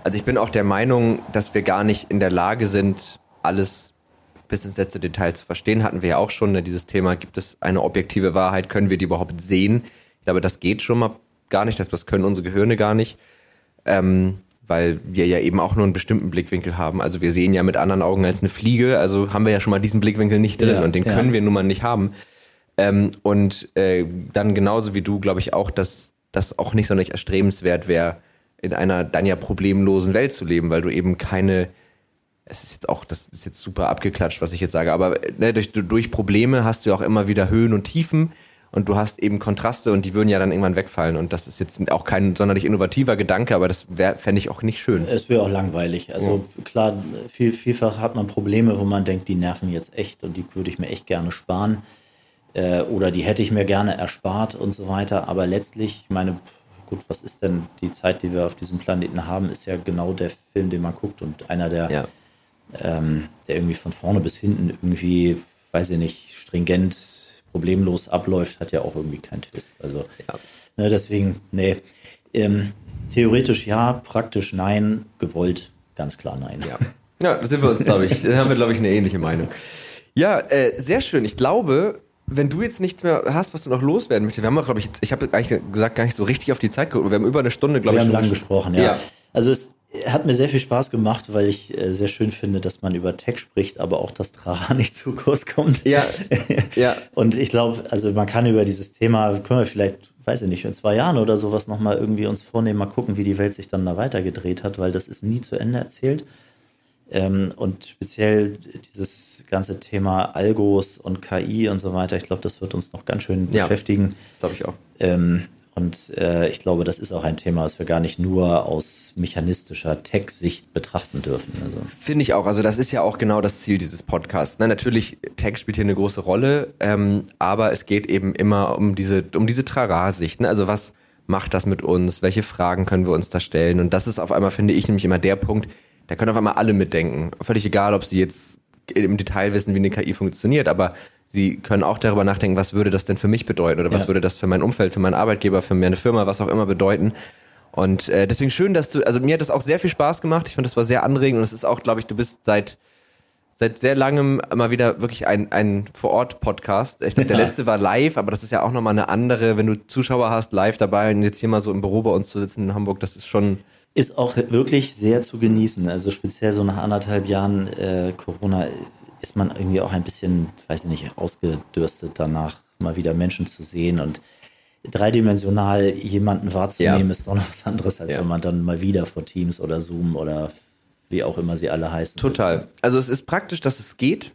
also ich bin auch der Meinung, dass wir gar nicht in der Lage sind, alles bis ins letzte Detail zu verstehen. Hatten wir ja auch schon, ne, dieses Thema, gibt es eine objektive Wahrheit, können wir die überhaupt sehen? Ich glaube, das geht schon mal gar nicht, das, das können unsere Gehirne gar nicht, ähm, weil wir ja eben auch nur einen bestimmten Blickwinkel haben. Also wir sehen ja mit anderen Augen als eine Fliege, also haben wir ja schon mal diesen Blickwinkel nicht drin Ja, und den ja. können wir nun mal nicht haben. Ähm, und äh, dann genauso wie du, glaube ich auch, dass das auch nicht sonderlich erstrebenswert wäre, in einer dann ja problemlosen Welt zu leben, weil du eben keine, es ist jetzt auch, das ist jetzt super abgeklatscht, was ich jetzt sage, aber ne, durch, durch Probleme hast du ja auch immer wieder Höhen und Tiefen und du hast eben Kontraste und die würden ja dann irgendwann wegfallen und das ist jetzt auch kein sonderlich innovativer Gedanke, aber das fände ich auch nicht schön. Es wäre auch langweilig. Also klar, viel, vielfach hat man Probleme, wo man denkt, die nerven jetzt echt und die würde ich mir echt gerne sparen. Äh, oder die hätte ich mir gerne erspart und so weiter. Aber letztlich, ich meine, gut, was ist denn die Zeit, die wir auf diesem Planeten haben, ist ja genau der Film, den man guckt und einer der, Ja. Ähm, der irgendwie von vorne bis hinten irgendwie, weiß ich nicht, stringent, problemlos abläuft, hat ja auch irgendwie keinen Twist. Also Ja. ne, deswegen, nee. Ähm, theoretisch ja, praktisch nein, gewollt ganz klar nein. Ja. Ja, da sind wir uns, glaube ich, [LAUGHS] haben wir, glaube ich, eine ähnliche Meinung. Ja, äh, sehr schön. Ich glaube, wenn du jetzt nichts mehr hast, was du noch loswerden möchtest, wir haben, glaube ich, ich habe eigentlich gesagt, gar nicht so richtig auf die Zeit geguckt. Wir haben über eine Stunde, glaube Wir ich, haben schon lang gesprochen, ja. Ja. Also es hat mir sehr viel Spaß gemacht, weil ich äh, sehr schön finde, dass man über Tech spricht, aber auch, dass Trara [LAUGHS] nicht zu kurz kommt. Ja, [LAUGHS] ja. Und ich glaube, also man kann über dieses Thema, können wir vielleicht, weiß ich nicht, in zwei Jahren oder sowas nochmal irgendwie uns vornehmen, mal gucken, wie die Welt sich dann da weitergedreht hat, weil das ist nie zu Ende erzählt. Ähm, und speziell dieses ganze Thema Algos und KI und so weiter, ich glaube, das wird uns noch ganz schön Ja. beschäftigen. Das glaube ich auch. Ähm, Und äh, ich glaube, das ist auch ein Thema, das wir gar nicht nur aus mechanistischer Tech-Sicht betrachten dürfen. Also. Finde ich auch. Also das ist ja auch genau das Ziel dieses Podcasts. Na, natürlich, Tech spielt hier eine große Rolle, ähm, aber es geht eben immer um diese, um diese Trara-Sicht. Ne? Also was macht das mit uns? Welche Fragen können wir uns da stellen? Und das ist auf einmal, finde ich, nämlich immer der Punkt, da können auf einmal alle mitdenken. Völlig egal, ob sie jetzt im Detail wissen, wie eine KI funktioniert, aber sie können auch darüber nachdenken, was würde das denn für mich bedeuten oder was ja. würde das für mein Umfeld, für meinen Arbeitgeber, für meine Firma, was auch immer bedeuten. Und äh, deswegen schön, dass du, also mir hat das auch sehr viel Spaß gemacht. Ich fand, das war sehr anregend und es ist auch, glaube ich, du bist seit seit sehr langem mal wieder wirklich ein, ein Vor-Ort-Podcast. Ich glaube, der letzte war live, aber das ist ja auch nochmal eine andere, wenn du Zuschauer hast, live dabei und jetzt hier mal so im Büro bei uns zu sitzen in Hamburg, das ist schon. Ist auch wirklich sehr zu genießen. Also speziell so nach anderthalb Jahren äh, Corona ist man irgendwie auch ein bisschen, weiß ich nicht, ausgedürstet danach, mal wieder Menschen zu sehen und dreidimensional jemanden wahrzunehmen, ja. ist doch noch was anderes, als ja. wenn man dann mal wieder vor Teams oder Zoom oder wie auch immer sie alle heißen. Total. Also es ist praktisch, dass es geht,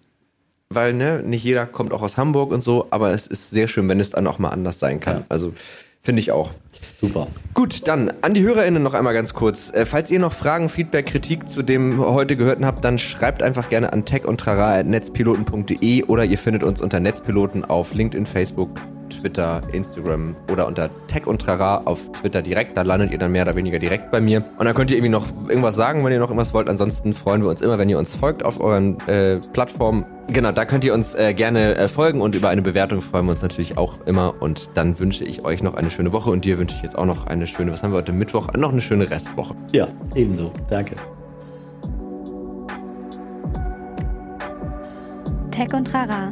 weil ne, nicht jeder kommt auch aus Hamburg und so, aber es ist sehr schön, wenn es dann auch mal anders sein kann. Ja. Also finde ich auch. Super. Gut, dann an die HörerInnen noch einmal ganz kurz. Äh, falls ihr noch Fragen, Feedback, Kritik zu dem heute gehörten habt, dann schreibt einfach gerne an techundtrara.netzpiloten.de oder ihr findet uns unter Netzpiloten auf LinkedIn, Facebook, Twitter, Instagram oder unter Tech und Trara auf Twitter direkt. Da landet ihr dann mehr oder weniger direkt bei mir. Und dann könnt ihr irgendwie noch irgendwas sagen, wenn ihr noch irgendwas wollt. Ansonsten freuen wir uns immer, wenn ihr uns folgt auf euren äh, Plattformen. Genau, da könnt ihr uns äh, gerne äh, folgen und über eine Bewertung freuen wir uns natürlich auch immer. Und dann wünsche ich euch noch eine schöne Woche und dir wünsche ich jetzt auch noch eine schöne, was haben wir heute, Mittwoch, noch eine schöne Restwoche. Ja, ebenso. Danke. Tech und Trara